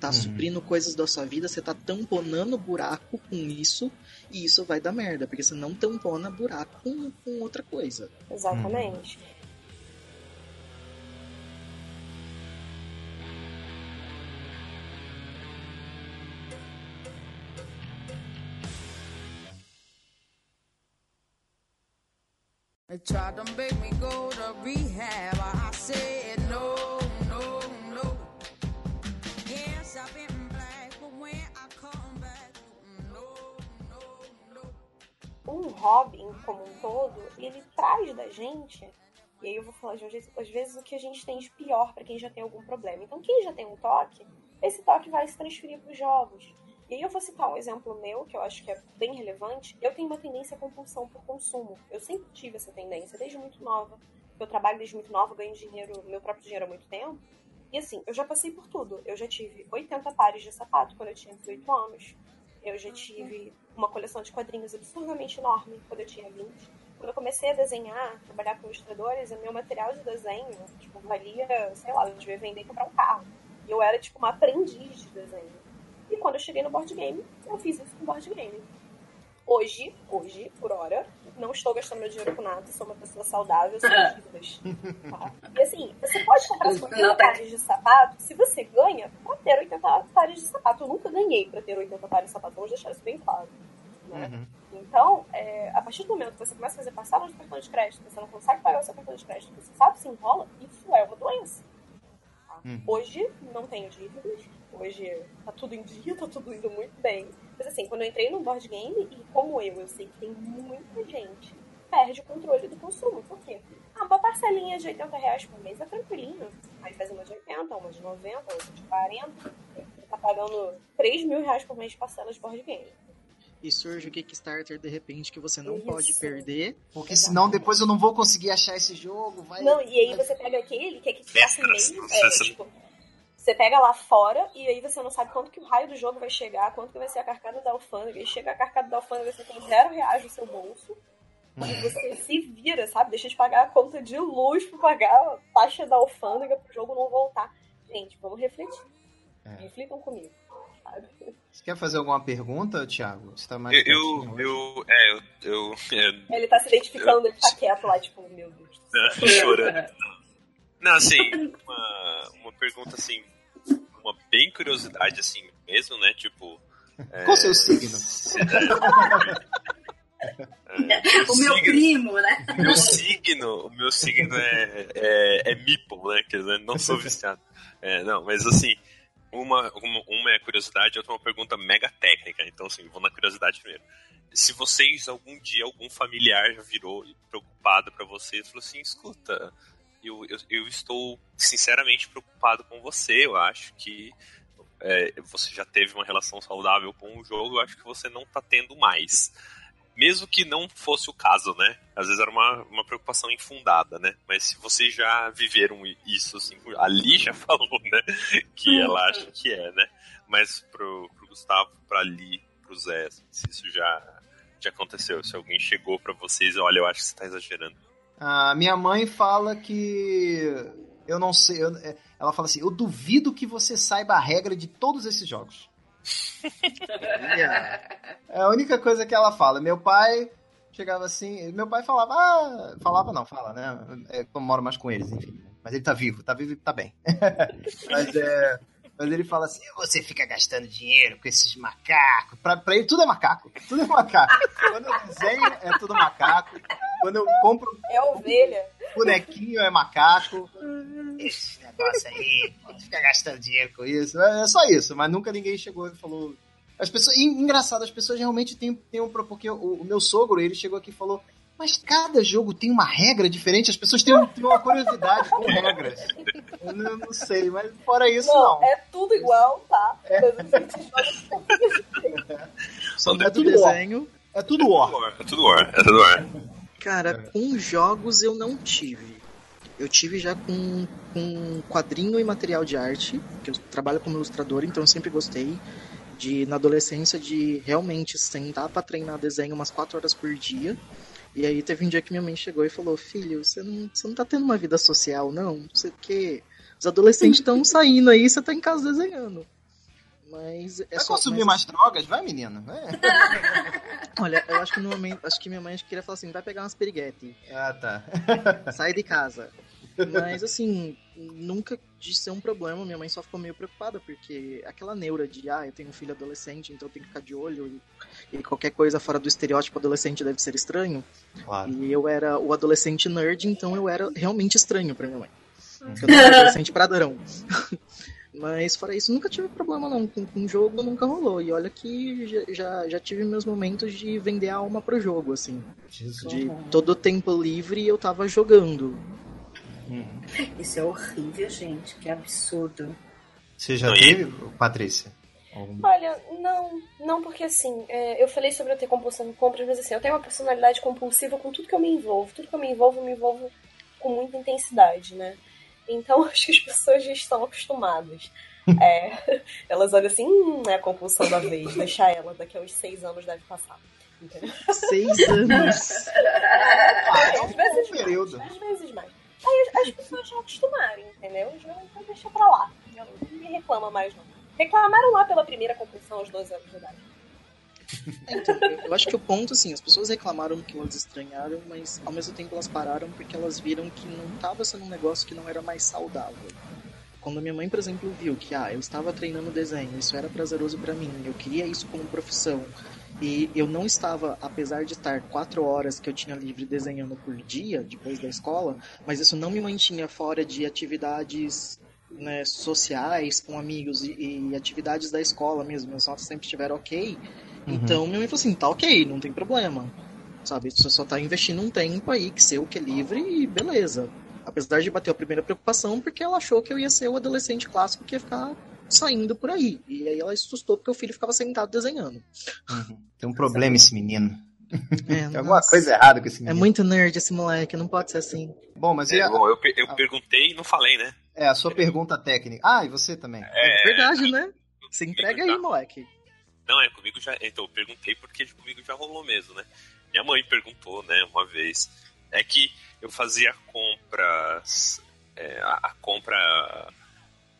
Tá uhum. suprindo coisas da sua vida, você tá tamponando buraco com isso, e isso vai dar merda, porque você não tampona buraco com, com outra coisa. Exatamente. Uhum. They to make me go to rehab. I no, no, no. Yes, I've been black, but when I come back, no, no, no. Um hobby como um todo, ele traz da gente e aí eu vou falar de às vezes o que a gente tem de pior para quem já tem algum problema. Então, quem já tem um toque, esse toque vai se transferir para os jogos. E aí eu vou citar um exemplo meu, que eu acho que é bem relevante. Eu tenho uma tendência à compulsão por consumo. Eu sempre tive essa tendência, desde muito nova. Eu trabalho desde muito nova, ganho dinheiro, meu próprio dinheiro há muito tempo. E assim, eu já passei por tudo. Eu já tive 80 pares de sapato quando eu tinha 18 anos. Eu já tive uma coleção de quadrinhos absurdamente enorme quando eu tinha 20. Quando eu comecei a desenhar, trabalhar com ilustradores, o meu material de desenho, tipo, valia, sei lá, eu devia vender e comprar um carro. E eu era, tipo, uma aprendiz de desenho. E quando eu cheguei no board game, eu fiz isso com board game. Hoje, hoje, por hora, não estou gastando meu dinheiro com nada, sou uma pessoa saudável, sem dívidas. Tá? E assim, você pode comprar 80 pares de sapato se você ganha pra ter 80 pares de sapato. Eu nunca ganhei pra ter 80 pares de sapato, vamos deixar isso bem claro. Né? Uhum. Então, é, a partir do momento que você começa a fazer parcelas de cartão de crédito, você não consegue pagar o seu cartão de crédito, você sabe que se enrola, isso é uma doença. Uhum. Hoje, não tenho dívidas, Hoje tá tudo em dia, tá tudo indo muito bem. Mas assim, quando eu entrei no board game, e como eu, eu sei que tem muita gente perde o controle do consumo. Por quê? Ah, uma parcelinha de 80 reais por mês é tranquilinho. Aí faz uma de 80, uma de 90, outra de 40. Você tá pagando 3 mil reais por mês de parcelas de board game. E surge o Kickstarter de repente que você não Isso. pode perder. Porque Exato. senão depois eu não vou conseguir achar esse jogo. Vai... Não, e aí você pega aquele que é que passa meio. É, tipo, você pega lá fora e aí você não sabe quanto que o raio do jogo vai chegar, quanto que vai ser a carcada da alfândega. E chega a carcada da alfândega, você tem zero reais no seu bolso. E uhum. você se vira, sabe? Deixa de pagar a conta de luz pra pagar a taxa da alfândega pro jogo não voltar. Gente, vamos refletir. É. Reflitam comigo. Sabe? Você quer fazer alguma pergunta, Thiago? Você tá mais. Eu. eu, eu, é, eu, eu é, Ele tá se identificando, eu, ele tá quieto lá, tipo, meu Deus. Não, chorando. Não, assim, uma, uma pergunta assim, uma bem curiosidade, assim mesmo, né? Tipo. É... Qual o seu signo? É, o meu signo, primo, né? O meu signo, o meu signo é, é, é Meeple, né? Quer dizer, não sou viciado. É, não, mas assim, uma, uma, uma é curiosidade, outra é uma pergunta mega técnica. Então, assim, vou na curiosidade primeiro. Se vocês, algum dia, algum familiar já virou preocupado para vocês, falou assim, escuta, eu, eu, eu estou sinceramente preocupado com você. Eu acho que é, você já teve uma relação saudável com o jogo, eu acho que você não está tendo mais. Mesmo que não fosse o caso, né? Às vezes era uma, uma preocupação infundada, né? Mas se vocês já viveram isso, assim, ali já falou, né? Que ela acha que é, né? Mas pro, pro Gustavo, pra Ali, pro Zé, se isso já, já aconteceu, se alguém chegou para vocês, olha, eu acho que você tá exagerando. A minha mãe fala que eu não sei. Eu, é, ela fala assim: eu duvido que você saiba a regra de todos esses jogos. É a única coisa que ela fala. Meu pai chegava assim. Meu pai falava, ah, falava não, fala, né? É, eu moro mais com eles, enfim. Mas ele tá vivo, tá vivo e tá bem. Mas é. Mas ele fala assim: você fica gastando dinheiro com esses macacos. Pra, pra ele tudo é macaco. Tudo é macaco. Quando eu desenho, é tudo macaco. Quando eu compro É ovelha. bonequinho, é macaco. Esse negócio aí, pode ficar gastando dinheiro com isso. É só isso, mas nunca ninguém chegou e falou. As pessoas, engraçado, as pessoas realmente têm, têm um. Porque o, o meu sogro, ele chegou aqui e falou. Mas cada jogo tem uma regra diferente, as pessoas têm, um- têm uma curiosidade com regras. Eu não, não sei, mas fora isso, Não, não. é tudo igual, tá? Mas a gente joga Só É tudo desenho. É tudo war. É tudo war, é tudo war. Cara, com jogos eu não tive. Eu tive já com, com quadrinho e material de arte, que eu trabalho como ilustrador, então eu sempre gostei de, na adolescência, de realmente sentar pra treinar desenho umas 4 horas por dia. E aí teve um dia que minha mãe chegou e falou, filho, você não, você não tá tendo uma vida social, não? Não sei o quê. Os adolescentes estão saindo aí, você tá em casa desenhando. Mas é Vai só. consumir mas- mais drogas? Vai, menino. Vai. Olha, eu acho que no momento, acho que minha mãe queria falar assim, vai pegar umas piriguete. Ah, tá. sai de casa. Mas assim, nunca de ser um problema, minha mãe só ficou meio preocupada, porque aquela neura de, ah, eu tenho um filho adolescente, então eu tenho que ficar de olho, e, e qualquer coisa fora do estereótipo adolescente deve ser estranho. Claro. E eu era o adolescente nerd, então eu era realmente estranho pra minha mãe. Porque eu era adolescente pradrão. Mas fora isso, nunca tive problema não. Com, com jogo nunca rolou. E olha que já, já, já tive meus momentos de vender a alma pro jogo, assim. Jesus. De todo o tempo livre eu tava jogando. Uhum. Isso é horrível, gente. Que absurdo. Você já Não, teve, Patrícia? Algum- Olha, não, não porque assim, é, eu falei sobre eu ter compulsão de compras, mas assim, eu tenho uma personalidade compulsiva com tudo que eu me envolvo. Tudo que eu me envolvo, eu me envolvo com muita intensidade, né? Então acho que as pessoas já estão acostumadas. É, elas olham assim, hum, é a compulsão da vez, deixar ela, daqui a uns seis anos deve passar. Entendeu? Seis anos. Ah, é Às vezes bom período. mais, às vezes mais. Aí as, as pessoas já acostumaram, entendeu? Já então deixa pra lá. Já Ninguém reclama mais, não. Reclamaram lá pela primeira compulsão aos 12 anos de idade. Então, eu- acho que o ponto, assim, as pessoas reclamaram que elas estranharam, mas ao mesmo tempo elas pararam porque elas viram que não estava sendo um negócio que não era mais saudável. Quando a minha mãe, por exemplo, viu que, ah, eu estava treinando desenho, isso era prazeroso pra mim, eu queria isso como profissão, e eu não estava, apesar de estar quatro horas que eu tinha livre desenhando por dia, depois da escola, mas isso não me mantinha fora de atividades né, sociais com amigos e, e atividades da escola mesmo. Meus notas sempre estiveram ok. Então minha mãe falou assim: tá ok, não tem problema. Sabe? Você só tá investindo um tempo aí que seu que é livre e beleza. Apesar de bater a primeira preocupação, porque ela achou que eu ia ser o adolescente clássico que ia ficar saindo por aí. E aí ela assustou porque o filho ficava sentado desenhando. Uhum. Tem um problema esse menino. É, Tem alguma nossa, coisa errada com esse É menino. muito nerd esse moleque, não pode ser assim. Bom, mas e É, a, bom, eu, eu perguntei e não falei, né? é, a sua pergunta técnica? Ah, e você também. É verdade, né? Se entrega aí, moleque. Não, é, comigo já. Então, eu perguntei porque comigo já rolou mesmo, né? Minha mãe perguntou, né, uma vez. É que eu fazia compras. é, a, a compra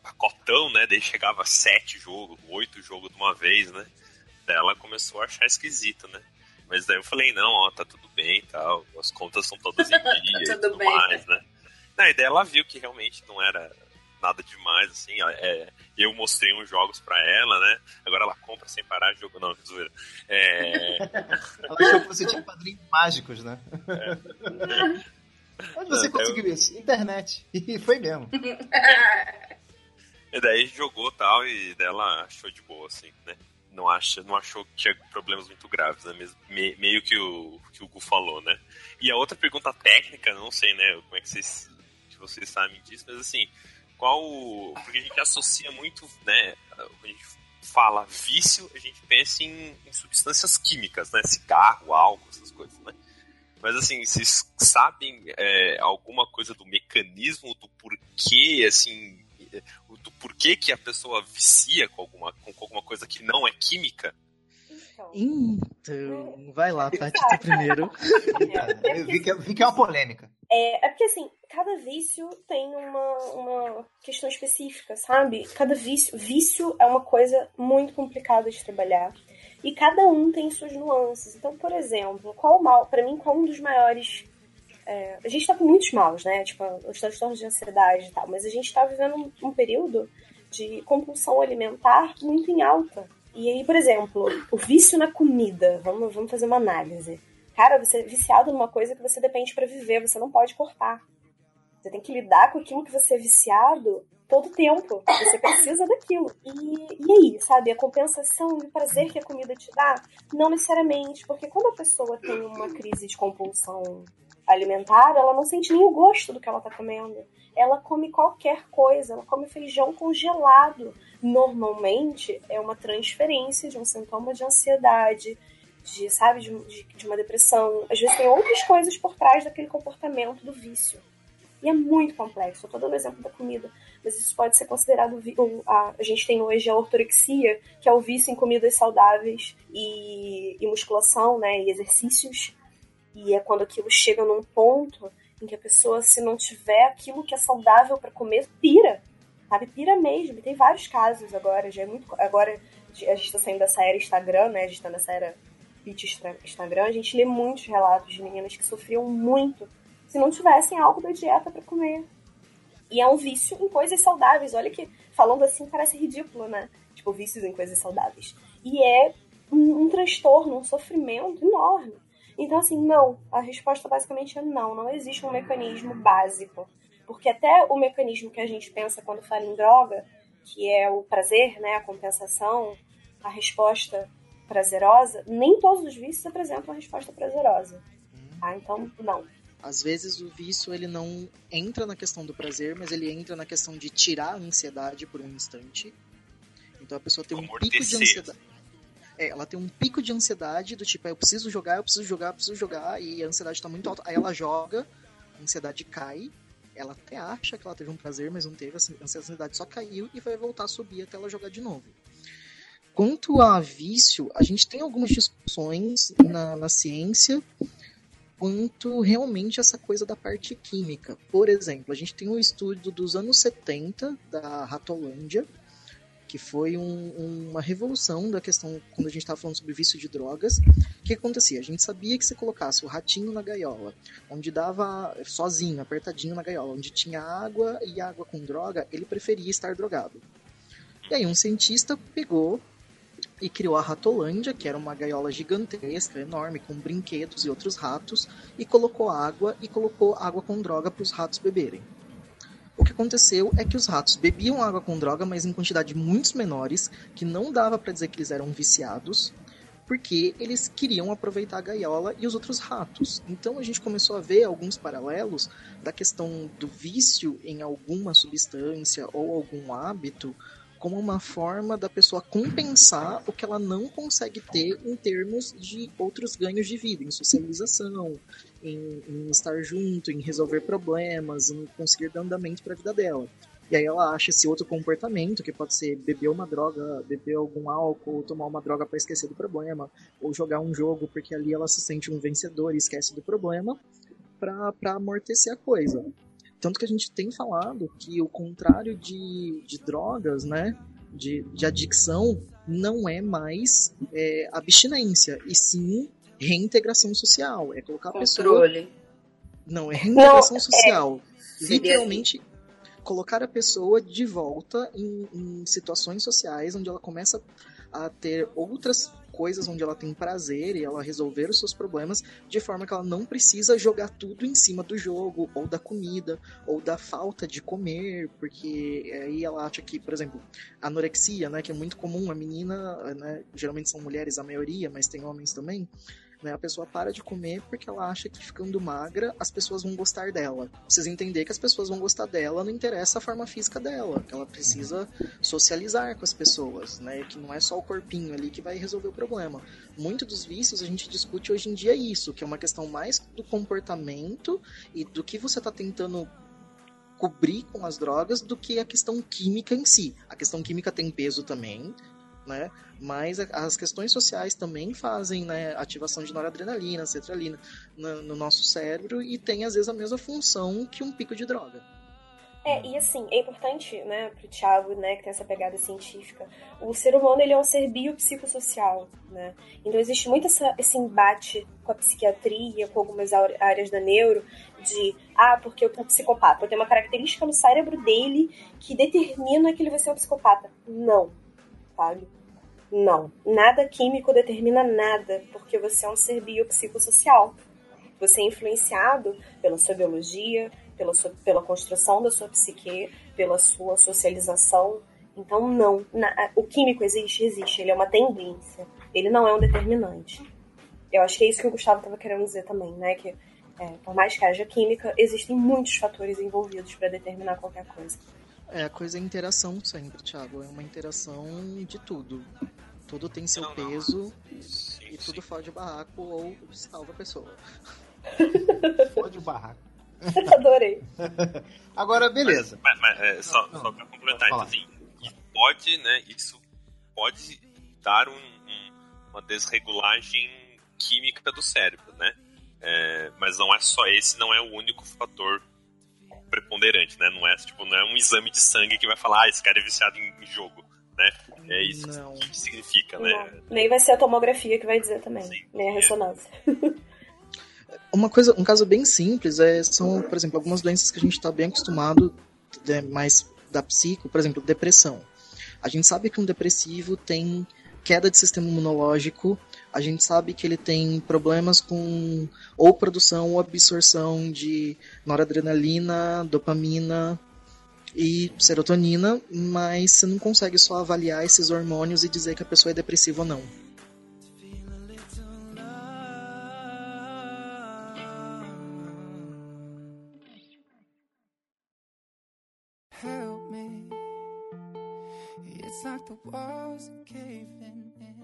pacotão, né? Daí chegava sete jogos, oito jogos de uma vez, né? Daí ela começou a achar esquisito, né? Mas daí eu falei, não, ó, tá tudo bem e tal, as contas são todas em dia e Tudo bem. mais, né? E daí ela viu que realmente não era nada demais, assim, é, eu mostrei uns jogos pra ela, né? Agora ela compra sem parar de jogo, não, zoeira. É, Ela achou que você tinha padrinhos mágicos, né? Onde você Não, conseguiu isso? Internet. E foi mesmo. e daí jogou tal, e daí ela achou de boa, assim, né? Não, acha, não achou que tinha problemas muito graves, né? Me- meio que o, que o Gu falou, né? E a outra pergunta técnica, não sei, né? Como é que vocês, que vocês sabem disso, mas assim, qual. Porque a gente associa muito, né? Quando a gente fala vício, a gente pensa em, em substâncias químicas, né? Cigarro, álcool, essas coisas, né? Mas assim, vocês sabem é, alguma coisa do mecanismo, do porquê, assim, do porquê que a pessoa vicia com alguma, com alguma coisa que não é química? Então, Então, vai lá, Tati, tu primeiro. é, Eu vi que, vi que é uma polêmica. É, é porque assim, cada vício tem uma, uma questão específica, sabe? Cada vício, vício é uma coisa muito complicada de trabalhar. E cada um tem suas nuances. Então, por exemplo, qual o mal, pra mim, qual um dos maiores. É, a gente tá com muitos maus, né? Tipo, os transtornos de ansiedade e tal, mas a gente tá vivendo um, um período de compulsão alimentar muito em alta. E aí, por exemplo, o vício na comida, vamos, vamos fazer uma análise. Cara, você é viciado numa coisa que você depende para viver, você não pode cortar. Você tem que lidar com aquilo que você é viciado todo tempo. Você precisa daquilo. E, e aí, sabe? A compensação e o prazer que a comida te dá? Não necessariamente, porque quando a pessoa tem uma crise de compulsão alimentar, ela não sente nem o gosto do que ela tá comendo. Ela come qualquer coisa, ela come feijão congelado. Normalmente é uma transferência de um sintoma de ansiedade, de, sabe, de, de, de uma depressão. Às vezes tem outras coisas por trás daquele comportamento do vício. E é muito complexo. Eu tô dando o exemplo da comida, mas isso pode ser considerado. A, a gente tem hoje a ortorexia, que é o vício em comidas saudáveis e, e musculação, né? E exercícios. E é quando aquilo chega num ponto em que a pessoa, se não tiver aquilo que é saudável para comer, pira. Sabe? Pira mesmo. E tem vários casos agora. Já é muito. Agora a gente tá saindo dessa era Instagram, né? A gente tá nessa era Instagram. A gente lê muitos relatos de meninas que sofriam muito se não tivessem algo da dieta para comer. E é um vício em coisas saudáveis. Olha que, falando assim, parece ridículo, né? Tipo, vícios em coisas saudáveis. E é um, um transtorno, um sofrimento enorme. Então, assim, não. A resposta basicamente é não. Não existe um mecanismo básico. Porque até o mecanismo que a gente pensa quando fala em droga, que é o prazer, né, a compensação, a resposta prazerosa, nem todos os vícios apresentam uma resposta prazerosa. Tá? Então, não. Às vezes o vício ele não entra na questão do prazer, mas ele entra na questão de tirar a ansiedade por um instante. Então a pessoa tem um pico de ansiedade. É, ela tem um pico de ansiedade do tipo, ah, eu preciso jogar, eu preciso jogar, eu preciso jogar, e a ansiedade está muito alta. Aí ela joga, a ansiedade cai, ela até acha que ela teve um prazer, mas não teve, a ansiedade só caiu e vai voltar a subir até ela jogar de novo. Quanto a vício, a gente tem algumas discussões na, na ciência quanto realmente essa coisa da parte química. Por exemplo, a gente tem um estudo dos anos 70 da Ratolândia, que foi um, uma revolução da questão quando a gente estava falando sobre vício de drogas. O que acontecia? A gente sabia que se colocasse o ratinho na gaiola, onde dava sozinho, apertadinho na gaiola, onde tinha água e água com droga, ele preferia estar drogado. E aí um cientista pegou e criou a Ratolândia, que era uma gaiola gigantesca, enorme, com brinquedos e outros ratos, e colocou água e colocou água com droga para os ratos beberem. O que aconteceu é que os ratos bebiam água com droga, mas em quantidades muito menores, que não dava para dizer que eles eram viciados, porque eles queriam aproveitar a gaiola e os outros ratos. Então a gente começou a ver alguns paralelos da questão do vício em alguma substância ou algum hábito como uma forma da pessoa compensar o que ela não consegue ter em termos de outros ganhos de vida, em socialização, em, em estar junto, em resolver problemas, em conseguir dar andamento para a vida dela. E aí ela acha esse outro comportamento, que pode ser beber uma droga, beber algum álcool, tomar uma droga para esquecer do problema, ou jogar um jogo porque ali ela se sente um vencedor e esquece do problema, para amortecer a coisa. Tanto que a gente tem falado que o contrário de, de drogas, né? De, de adicção, não é mais é, abstinência, e sim reintegração social. É colocar Controle. a pessoa. Não, é reintegração não, é social. É... Literalmente colocar a pessoa de volta em, em situações sociais onde ela começa a ter outras coisas onde ela tem prazer e ela resolver os seus problemas de forma que ela não precisa jogar tudo em cima do jogo, ou da comida, ou da falta de comer, porque aí ela acha que, por exemplo, anorexia, né, que é muito comum, a menina, né, geralmente são mulheres a maioria, mas tem homens também, né? A pessoa para de comer porque ela acha que ficando magra as pessoas vão gostar dela. Precisa entender que as pessoas vão gostar dela, não interessa a forma física dela, que ela precisa socializar com as pessoas, né? Que não é só o corpinho ali que vai resolver o problema. Muito dos vícios a gente discute hoje em dia isso, que é uma questão mais do comportamento e do que você está tentando cobrir com as drogas do que a questão química em si. A questão química tem peso também, né? Mas as questões sociais também fazem né, ativação de noradrenalina, cetralina no, no nosso cérebro e tem às vezes a mesma função que um pico de droga. É, e assim, é importante, né, pro Thiago, né, que tem essa pegada científica, o ser humano, ele é um ser biopsicossocial, né, então existe muito essa, esse embate com a psiquiatria, com algumas áreas da neuro, de, ah, porque eu sou psicopata, eu tenho uma característica no cérebro dele que determina que ele vai ser um psicopata. Não, sabe? Não, nada químico determina nada, porque você é um ser biopsicossocial. Você é influenciado pela sua biologia, pela, sua, pela construção da sua psique, pela sua socialização. Então, não. Na, o químico existe? Existe. Ele é uma tendência. Ele não é um determinante. Eu acho que é isso que o Gustavo estava querendo dizer também, né? Que é, por mais que haja química, existem muitos fatores envolvidos para determinar qualquer coisa. É, a coisa é interação sempre, Thiago. É uma interação de tudo. Tudo tem seu não, peso não. Sim, e tudo sim. fode o barraco ou salva a pessoa. fode o barraco. Adorei. Agora, beleza. Mas, mas, é, só, só pra completar, então, assim, pode, né, isso pode dar um, um, uma desregulagem química do cérebro, né? É, mas não é só esse, não é o único fator preponderante, né? Não é, tipo, não é um exame de sangue que vai falar, ah, esse cara é viciado em, em jogo, né? É isso não. que significa, né? Não. Nem vai ser a tomografia que vai dizer também, Sim, nem a ressonância. Uma coisa, um caso bem simples é, são, por exemplo, algumas doenças que a gente está bem acostumado, né, mais da psico, por exemplo, depressão. A gente sabe que um depressivo tem queda de sistema imunológico, a gente sabe que ele tem problemas com ou produção ou absorção de noradrenalina, dopamina e serotonina, mas você não consegue só avaliar esses hormônios e dizer que a pessoa é depressiva ou não.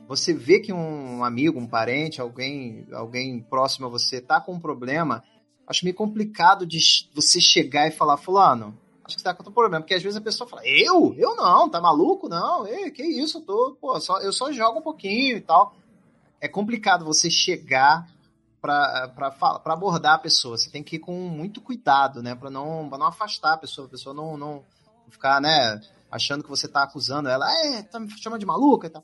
Você vê que um amigo, um parente, alguém, alguém próximo a você tá com um problema, acho meio complicado de você chegar e falar, fulano, acho que tá com um problema, porque às vezes a pessoa fala, eu? Eu não, tá maluco? Não, Ei, que isso, eu tô, pô, só, eu só jogo um pouquinho e tal. É complicado você chegar para abordar a pessoa. Você tem que ir com muito cuidado, né? Para não, pra não afastar a pessoa, a pessoa não, não ficar, né? Achando que você tá acusando ela, é, tá me chamando de maluca e tal.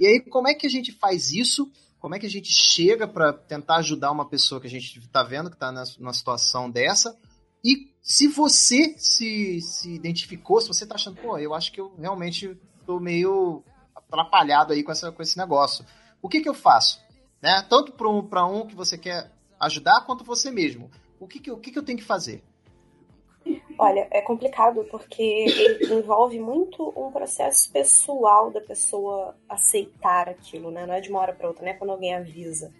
E aí, como é que a gente faz isso? Como é que a gente chega para tentar ajudar uma pessoa que a gente tá vendo que tá numa situação dessa? E se você se, se identificou, se você tá achando, pô, eu acho que eu realmente tô meio atrapalhado aí com, essa, com esse negócio. O que que eu faço? Né? Tanto para um, um que você quer ajudar, quanto você mesmo. O que que, o que que eu tenho que fazer? Olha, é complicado porque envolve muito um processo pessoal da pessoa aceitar aquilo, né? Não é de uma hora para outra, né? Quando alguém avisa.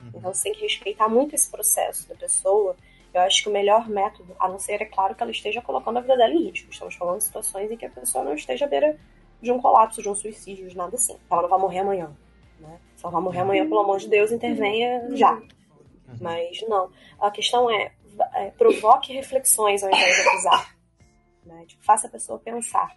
Uhum. Então você tem que respeitar muito esse processo da pessoa. Eu acho que o melhor método, a não ser, é claro, que ela esteja colocando a vida dela em risco. Estamos falando de situações em que a pessoa não esteja à beira de um colapso, de um suicídio, de nada assim. Ela não vai morrer amanhã. Né? Se ela vai morrer amanhã, pelo amor de Deus, intervenha já. Uhum. Mas não. A questão é, é, provoque reflexões ao invés de acusar. Né? Tipo, faça a pessoa pensar.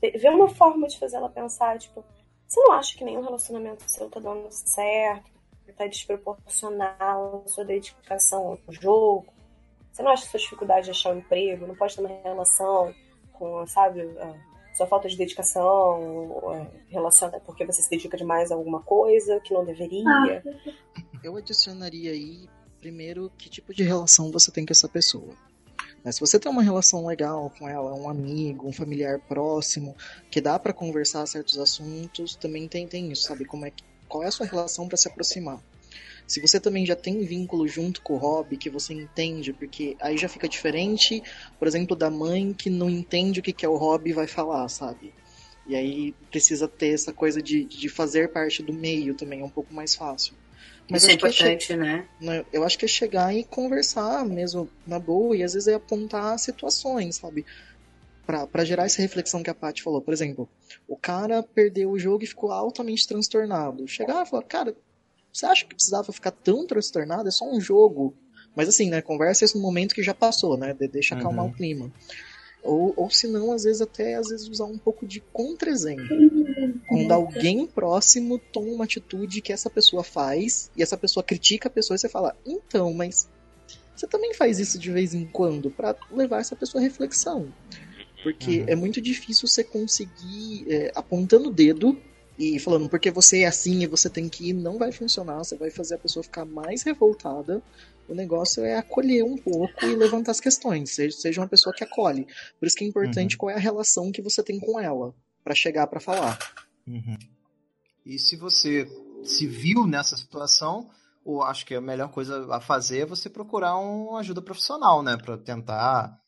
Vê uma forma de fazer ela pensar, tipo, você não acha que nenhum relacionamento seu tá dando certo, tá desproporcional a sua dedicação ao jogo? Você não acha que sua dificuldade de achar um emprego não pode ter uma relação com, sabe, sua falta de dedicação, relação porque você se dedica demais a alguma coisa que não deveria? Eu adicionaria aí primeiro, que tipo de relação você tem com essa pessoa. Mas se você tem uma relação legal com ela, um amigo, um familiar próximo, que dá para conversar certos assuntos, também tem, isso, sabe? Como é que, qual é a sua relação para se aproximar? Se você também já tem vínculo junto com o hobby, que você entende, porque aí já fica diferente, por exemplo, da mãe que não entende o que é o hobby vai falar, sabe? E aí precisa ter essa coisa de, de fazer parte do meio também, é um pouco mais fácil. Mas Isso é importante, é né? Eu acho que é chegar e conversar mesmo na boa e às vezes é apontar situações, sabe? para gerar essa reflexão que a Paty falou. Por exemplo, o cara perdeu o jogo e ficou altamente transtornado. Chegar e falar, cara, você acha que precisava ficar tão transtornado? É só um jogo. Mas assim, né? Conversa isso no momento que já passou, né? Deixa acalmar uhum. o clima. Ou, ou se não, às vezes até às vezes usar um pouco de contra-exemplo. Quando alguém próximo toma uma atitude que essa pessoa faz, e essa pessoa critica a pessoa, e você fala, então, mas você também faz isso de vez em quando, para levar essa pessoa à reflexão. Porque uhum. é muito difícil você conseguir, é, apontando o dedo e falando porque você é assim e você tem que ir, não vai funcionar, você vai fazer a pessoa ficar mais revoltada o negócio é acolher um pouco e levantar as questões. Seja, seja uma pessoa que acolhe. Por isso que é importante uhum. qual é a relação que você tem com ela para chegar para falar. Uhum. E se você se viu nessa situação, eu acho que a melhor coisa a fazer é você procurar uma ajuda profissional, né? Para tentar,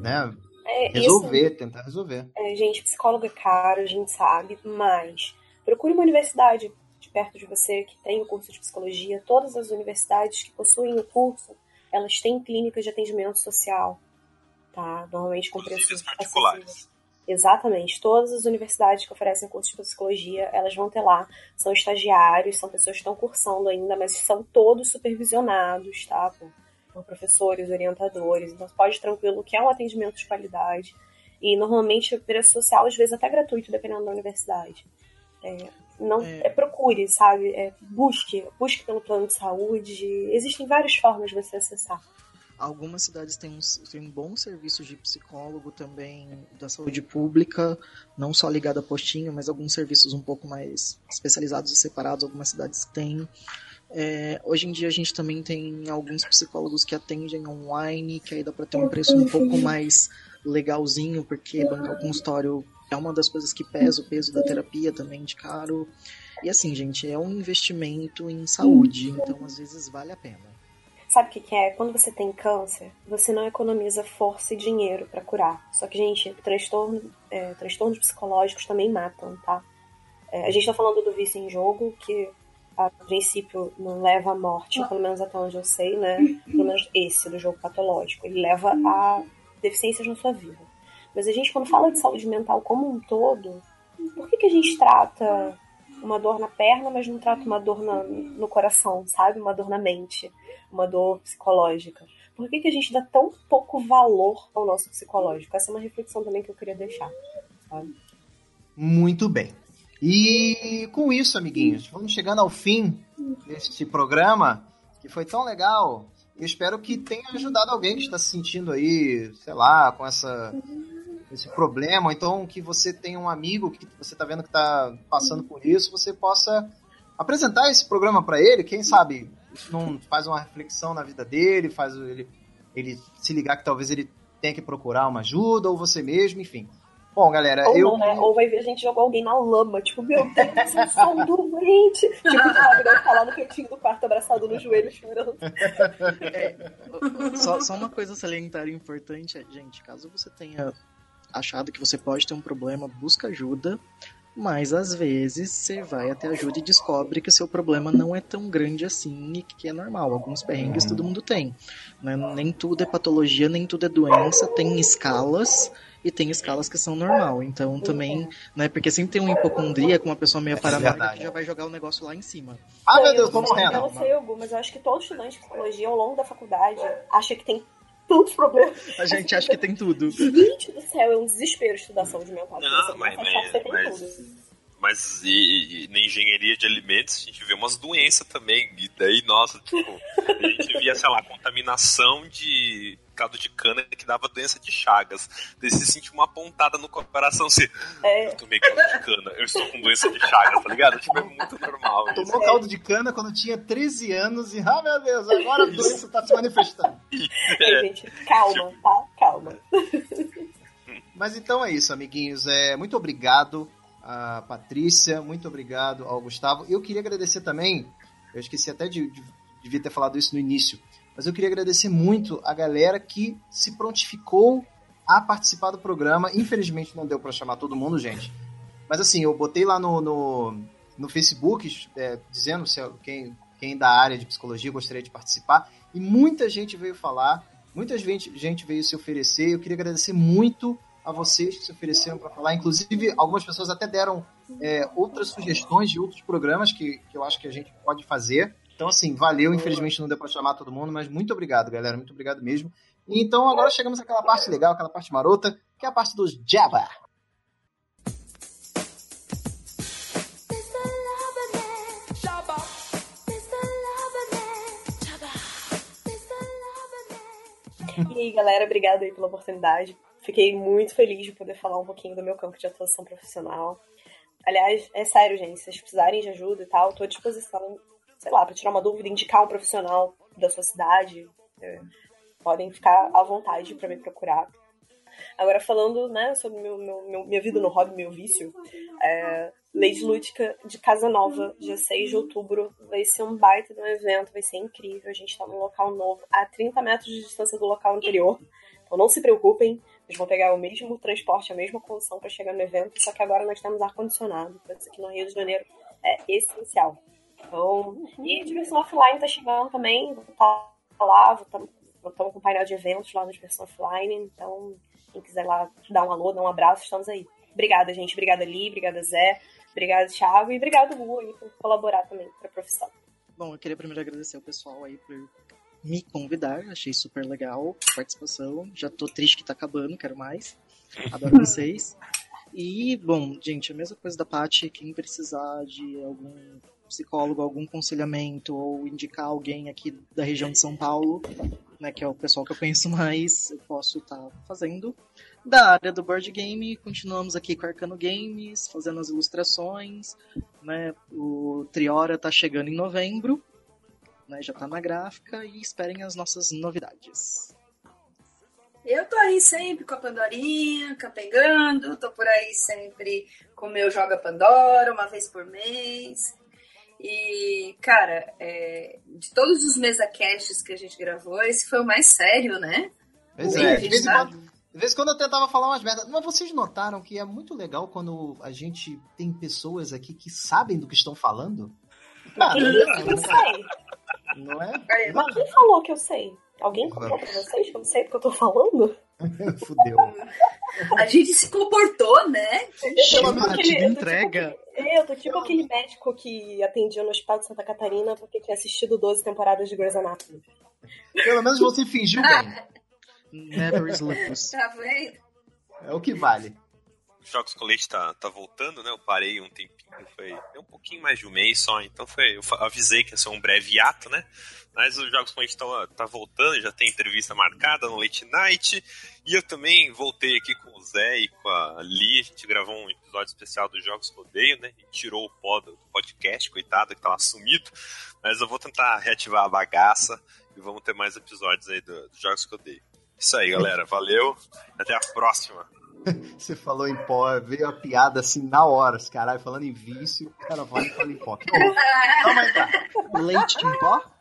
né? É, resolver, isso, tentar resolver. É, gente, psicólogo é caro, a gente sabe, mas procure uma universidade de perto de você que tem o curso de psicologia. Todas as universidades que possuem o curso, elas têm clínicas de atendimento social, tá? Normalmente com preços particulares. Exatamente. Todas as universidades que oferecem curso de psicologia, elas vão ter lá. São estagiários, são pessoas que estão cursando ainda, mas são todos supervisionados, tá? Por, por professores, orientadores. Então, pode tranquilo que é um atendimento de qualidade. E normalmente o preço social, às vezes, até gratuito, dependendo da universidade. É, não é. É, procure, sabe? É, busque, busque pelo plano de saúde. Existem várias formas de você acessar. Algumas cidades têm, têm bons serviços de psicólogo também da saúde pública, não só ligado a postinho, mas alguns serviços um pouco mais especializados e separados, algumas cidades têm. É, hoje em dia a gente também tem alguns psicólogos que atendem online, que aí dá para ter um preço um pouco mais legalzinho, porque bancar o consultório é uma das coisas que pesa, o peso da terapia também de caro. E assim, gente, é um investimento em saúde, então às vezes vale a pena. Sabe o que, que é? Quando você tem câncer, você não economiza força e dinheiro para curar. Só que, gente, transtorno, é, transtornos psicológicos também matam, tá? É, a gente tá falando do vício em jogo, que a princípio não leva à morte, pelo menos até onde eu sei, né? Pelo menos esse do jogo patológico. Ele leva a deficiências na sua vida. Mas a gente, quando fala de saúde mental como um todo, por que, que a gente trata uma dor na perna, mas não trata uma dor na, no coração, sabe? Uma dor na mente, uma dor psicológica. Por que, que a gente dá tão pouco valor ao nosso psicológico? Essa é uma reflexão também que eu queria deixar, sabe? Muito bem. E com isso, amiguinhos, vamos chegando ao fim deste programa, que foi tão legal. Eu espero que tenha ajudado alguém que está se sentindo aí, sei lá, com essa esse problema, ou então que você tem um amigo que você está vendo que está passando por isso, você possa apresentar esse programa para ele, quem sabe isso não faz uma reflexão na vida dele, faz ele, ele se ligar que talvez ele tenha que procurar uma ajuda, ou você mesmo, enfim. Bom, galera, ou eu. Não, né? Ou vai ver a gente jogar alguém na lama, tipo, meu Deus, eu sou um doente. tipo, sabe, né? Tá lá no cantinho do quarto abraçado no joelho chorando. É, só, só uma coisa salientar importante, é, gente, caso você tenha achado que você pode ter um problema, busca ajuda. Mas às vezes você vai até ajuda e descobre que seu problema não é tão grande assim e que é normal. Alguns perrengues todo mundo tem. Né? Nem tudo é patologia, nem tudo é doença, tem escalas e tem escalas que são normal. Então também, né? Porque sempre tem um hipocondríaco, uma pessoa meio é paranoica que já vai jogar o negócio lá em cima. Ah, meu Deus, como é? Eu não sei, Hugo, mas eu acho que todo estudante de psicologia ao longo da faculdade acha que tem tantos problemas. A gente acha que tem tudo. Gente do céu, é um desespero estudar saúde mental. Não, mas, mas, mas, mas e, e, na engenharia de alimentos a gente vê umas doenças também. E daí, nossa, tipo, a gente via, sei lá, contaminação de caldo de cana que dava doença de chagas. Daí você sentiu uma pontada no coração, você. É. Eu tomei caldo de cana, eu estou com doença de chagas, tá ligado? Tipo, é muito normal. Tomou isso. caldo de cana quando tinha 13 anos e, ah, meu Deus, agora a doença tá se manifestando. É. gente, calma, tipo... tá? Calma. Mas então é isso, amiguinhos. É, muito obrigado a Patrícia, muito obrigado ao Gustavo. Eu queria agradecer também, eu esqueci até de, de devia ter falado isso no início, mas eu queria agradecer muito a galera que se prontificou a participar do programa. Infelizmente não deu para chamar todo mundo, gente. Mas assim, eu botei lá no, no, no Facebook é, dizendo se quem, quem da área de psicologia gostaria de participar. E muita gente veio falar, muita gente, gente veio se oferecer. Eu queria agradecer muito a vocês que se ofereceram para falar. Inclusive, algumas pessoas até deram é, outras sugestões de outros programas que, que eu acho que a gente pode fazer. Então, assim, valeu. Infelizmente não deu para chamar todo mundo, mas muito obrigado, galera. Muito obrigado mesmo. E então agora chegamos àquela parte legal, aquela parte marota, que é a parte dos Jabba. E aí, galera, obrigada aí pela oportunidade. Fiquei muito feliz de poder falar um pouquinho do meu campo de atuação profissional. Aliás, é sério, gente, se vocês precisarem de ajuda e tal, estou à disposição sei lá, para tirar uma dúvida, indicar um profissional da sua cidade, é, podem ficar à vontade para me procurar. Agora, falando né, sobre meu, meu, minha vida no hobby, meu vício, é, Lady Lúdica de Casa Nova, dia 6 de outubro. Vai ser um baita de um evento, vai ser incrível. A gente tá num local novo, a 30 metros de distância do local anterior. Então não se preocupem, eles vão pegar o mesmo transporte, a mesma condição para chegar no evento, só que agora nós temos ar-condicionado. Isso aqui no Rio de Janeiro é essencial. Então, e diversão offline tá chegando também, tá lá, estamos com um painel de eventos lá no Diversão Offline, então quem quiser lá dar um alô, dar um abraço, estamos aí. Obrigada, gente. Obrigada, Li. Obrigada, Zé. Obrigada, Thiago. E obrigado, Lu, aí, por colaborar também para a profissão. Bom, eu queria primeiro agradecer ao pessoal aí por me convidar. Achei super legal a participação. Já tô triste que tá acabando, quero mais. Adoro vocês. E, bom, gente, a mesma coisa da Paty, quem precisar de algum psicólogo, algum aconselhamento ou indicar alguém aqui da região de São Paulo, né, que é o pessoal que eu conheço mais, eu posso estar tá fazendo. Da área do board game, continuamos aqui com Arcano Games, fazendo as ilustrações, né, o Triora tá chegando em novembro, né, já tá na gráfica e esperem as nossas novidades. Eu tô aí sempre com a Pandorinha, capengando, tô por aí sempre com o meu Joga Pandora, uma vez por mês. E, cara, é, de todos os mesa casts que a gente gravou, esse foi o mais sério, né? Pois é, de vez, tá... quando, de vez em quando eu tentava falar umas merdas. Mas vocês notaram que é muito legal quando a gente tem pessoas aqui que sabem do que estão falando? Cara, eu sei. Não é? Mas quem falou que eu sei? Alguém contou pra vocês que eu sei do que eu tô falando? Fudeu. A gente se comportou, né? Chama aquele, entrega. Eu tô, tipo, eu tô tipo aquele médico que atendia no hospital de Santa Catarina porque tinha assistido 12 temporadas de Grey's Anatomy. Pelo menos você fingiu bem. Never is Tá vendo? É o que vale. Jogos com Leite tá, tá voltando, né? Eu parei um tempinho, foi um pouquinho mais de um mês só, então foi, eu avisei que ia ser um breve ato, né? Mas os Jogos com Leite tá, tá voltando, já tem entrevista marcada no Late Night, e eu também voltei aqui com o Zé e com a Li, a gente gravou um episódio especial dos Jogos que Odeio, né? E tirou o pó do podcast, coitado, que tava sumido, mas eu vou tentar reativar a bagaça e vamos ter mais episódios aí dos do Jogos que. Isso aí, galera. Valeu. Até a próxima. Você falou em pó, veio a piada assim na hora. Os caras falando em vício, o cara vai e fala em pó. Calma aí. Leite em pó?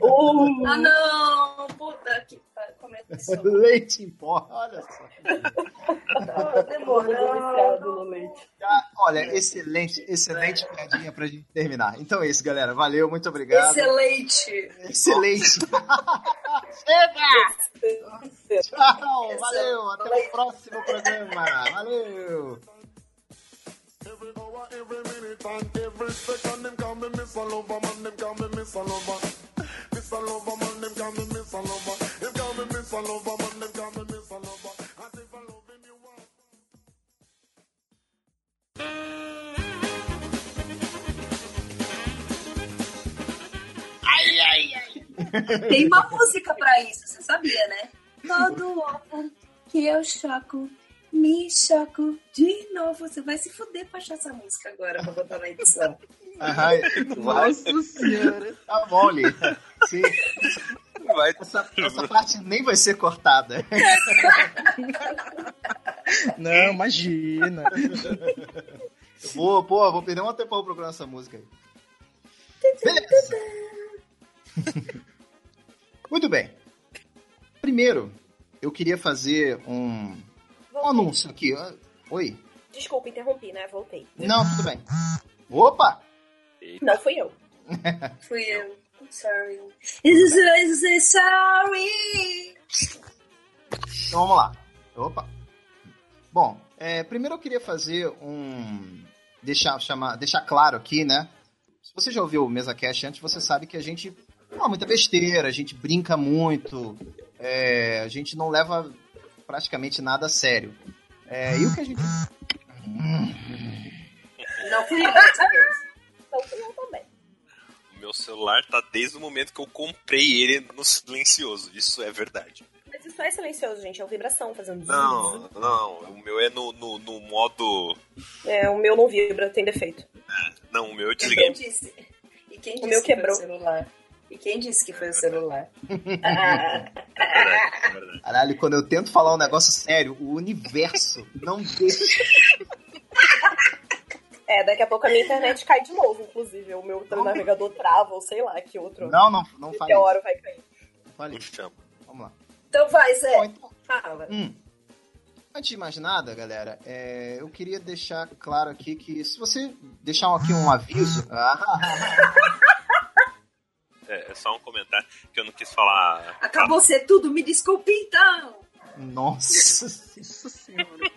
Uh. Ah, não! Puta que começou. leite em pó, olha só. Demorou. leite. Ah, olha, excelente, excelente piadinha pra gente terminar. Então é isso, galera. Valeu, muito obrigado. Excelente. Excelente. Chega! Tchau, valeu. Até o próximo programa. Valeu. Every hour, every minute, and every second, them call me Miss Lover, man, them call me Miss Lover. Miss Lover, man, them call me Miss Lover. Them call me Miss Lover, man, them call me Miss Lover. As if I loving you want. Ai, ai, ai. Tem uma música pra isso, você sabia, né? Todo ovo que eu choco me choco de novo. Você vai se fuder pra achar essa música agora pra botar na edição. Ai, Nossa senhora. Tá bom, Li. Sim. Vai. Essa, essa parte nem vai ser cortada. Não, imagina. Vou, pô, vou perder um tempão procurando essa música aí. Beleza. Muito bem. Primeiro, eu queria fazer um um anúncio aqui. Oi. Desculpa, interrompi, né? Voltei. Não, tudo bem. Opa! Não fui eu. fui eu. sorry. sorry. Então vamos lá. Opa. Bom, é, primeiro eu queria fazer um. Deixar, chamar, deixar claro aqui, né? Se você já ouviu o Mesa Cash antes, você sabe que a gente fala muita besteira, a gente brinca muito, é, a gente não leva praticamente nada sério. É, e o que a gente. Não fui eu dessa vez. Não fui eu também. O meu celular tá desde o momento que eu comprei ele no silencioso. Isso é verdade. Mas isso é silencioso, gente. É uma vibração fazendo Não, não. O meu é no, no, no modo. É, o meu não vibra, tem defeito. É, não, o meu eu desliguei. E quem disse, e quem disse o meu que quebrou. Foi o celular? E quem disse que foi o celular? É é. Caralho, quando eu tento falar um negócio sério, o universo não deixa. É, daqui a pouco a minha internet cai de novo, inclusive. O meu navegador trava, ou sei lá, que outro. Não, não, não fale Que hora vai cair. Não fale Não. Vamos lá. Então vai, Zé. Bom, então, Fala. Hum. Antes de mais nada, galera, é, eu queria deixar claro aqui que se você deixar aqui um aviso. É, é, só um comentário que eu não quis falar. Acabou ser tudo, me desculpe então! Nossa Senhora!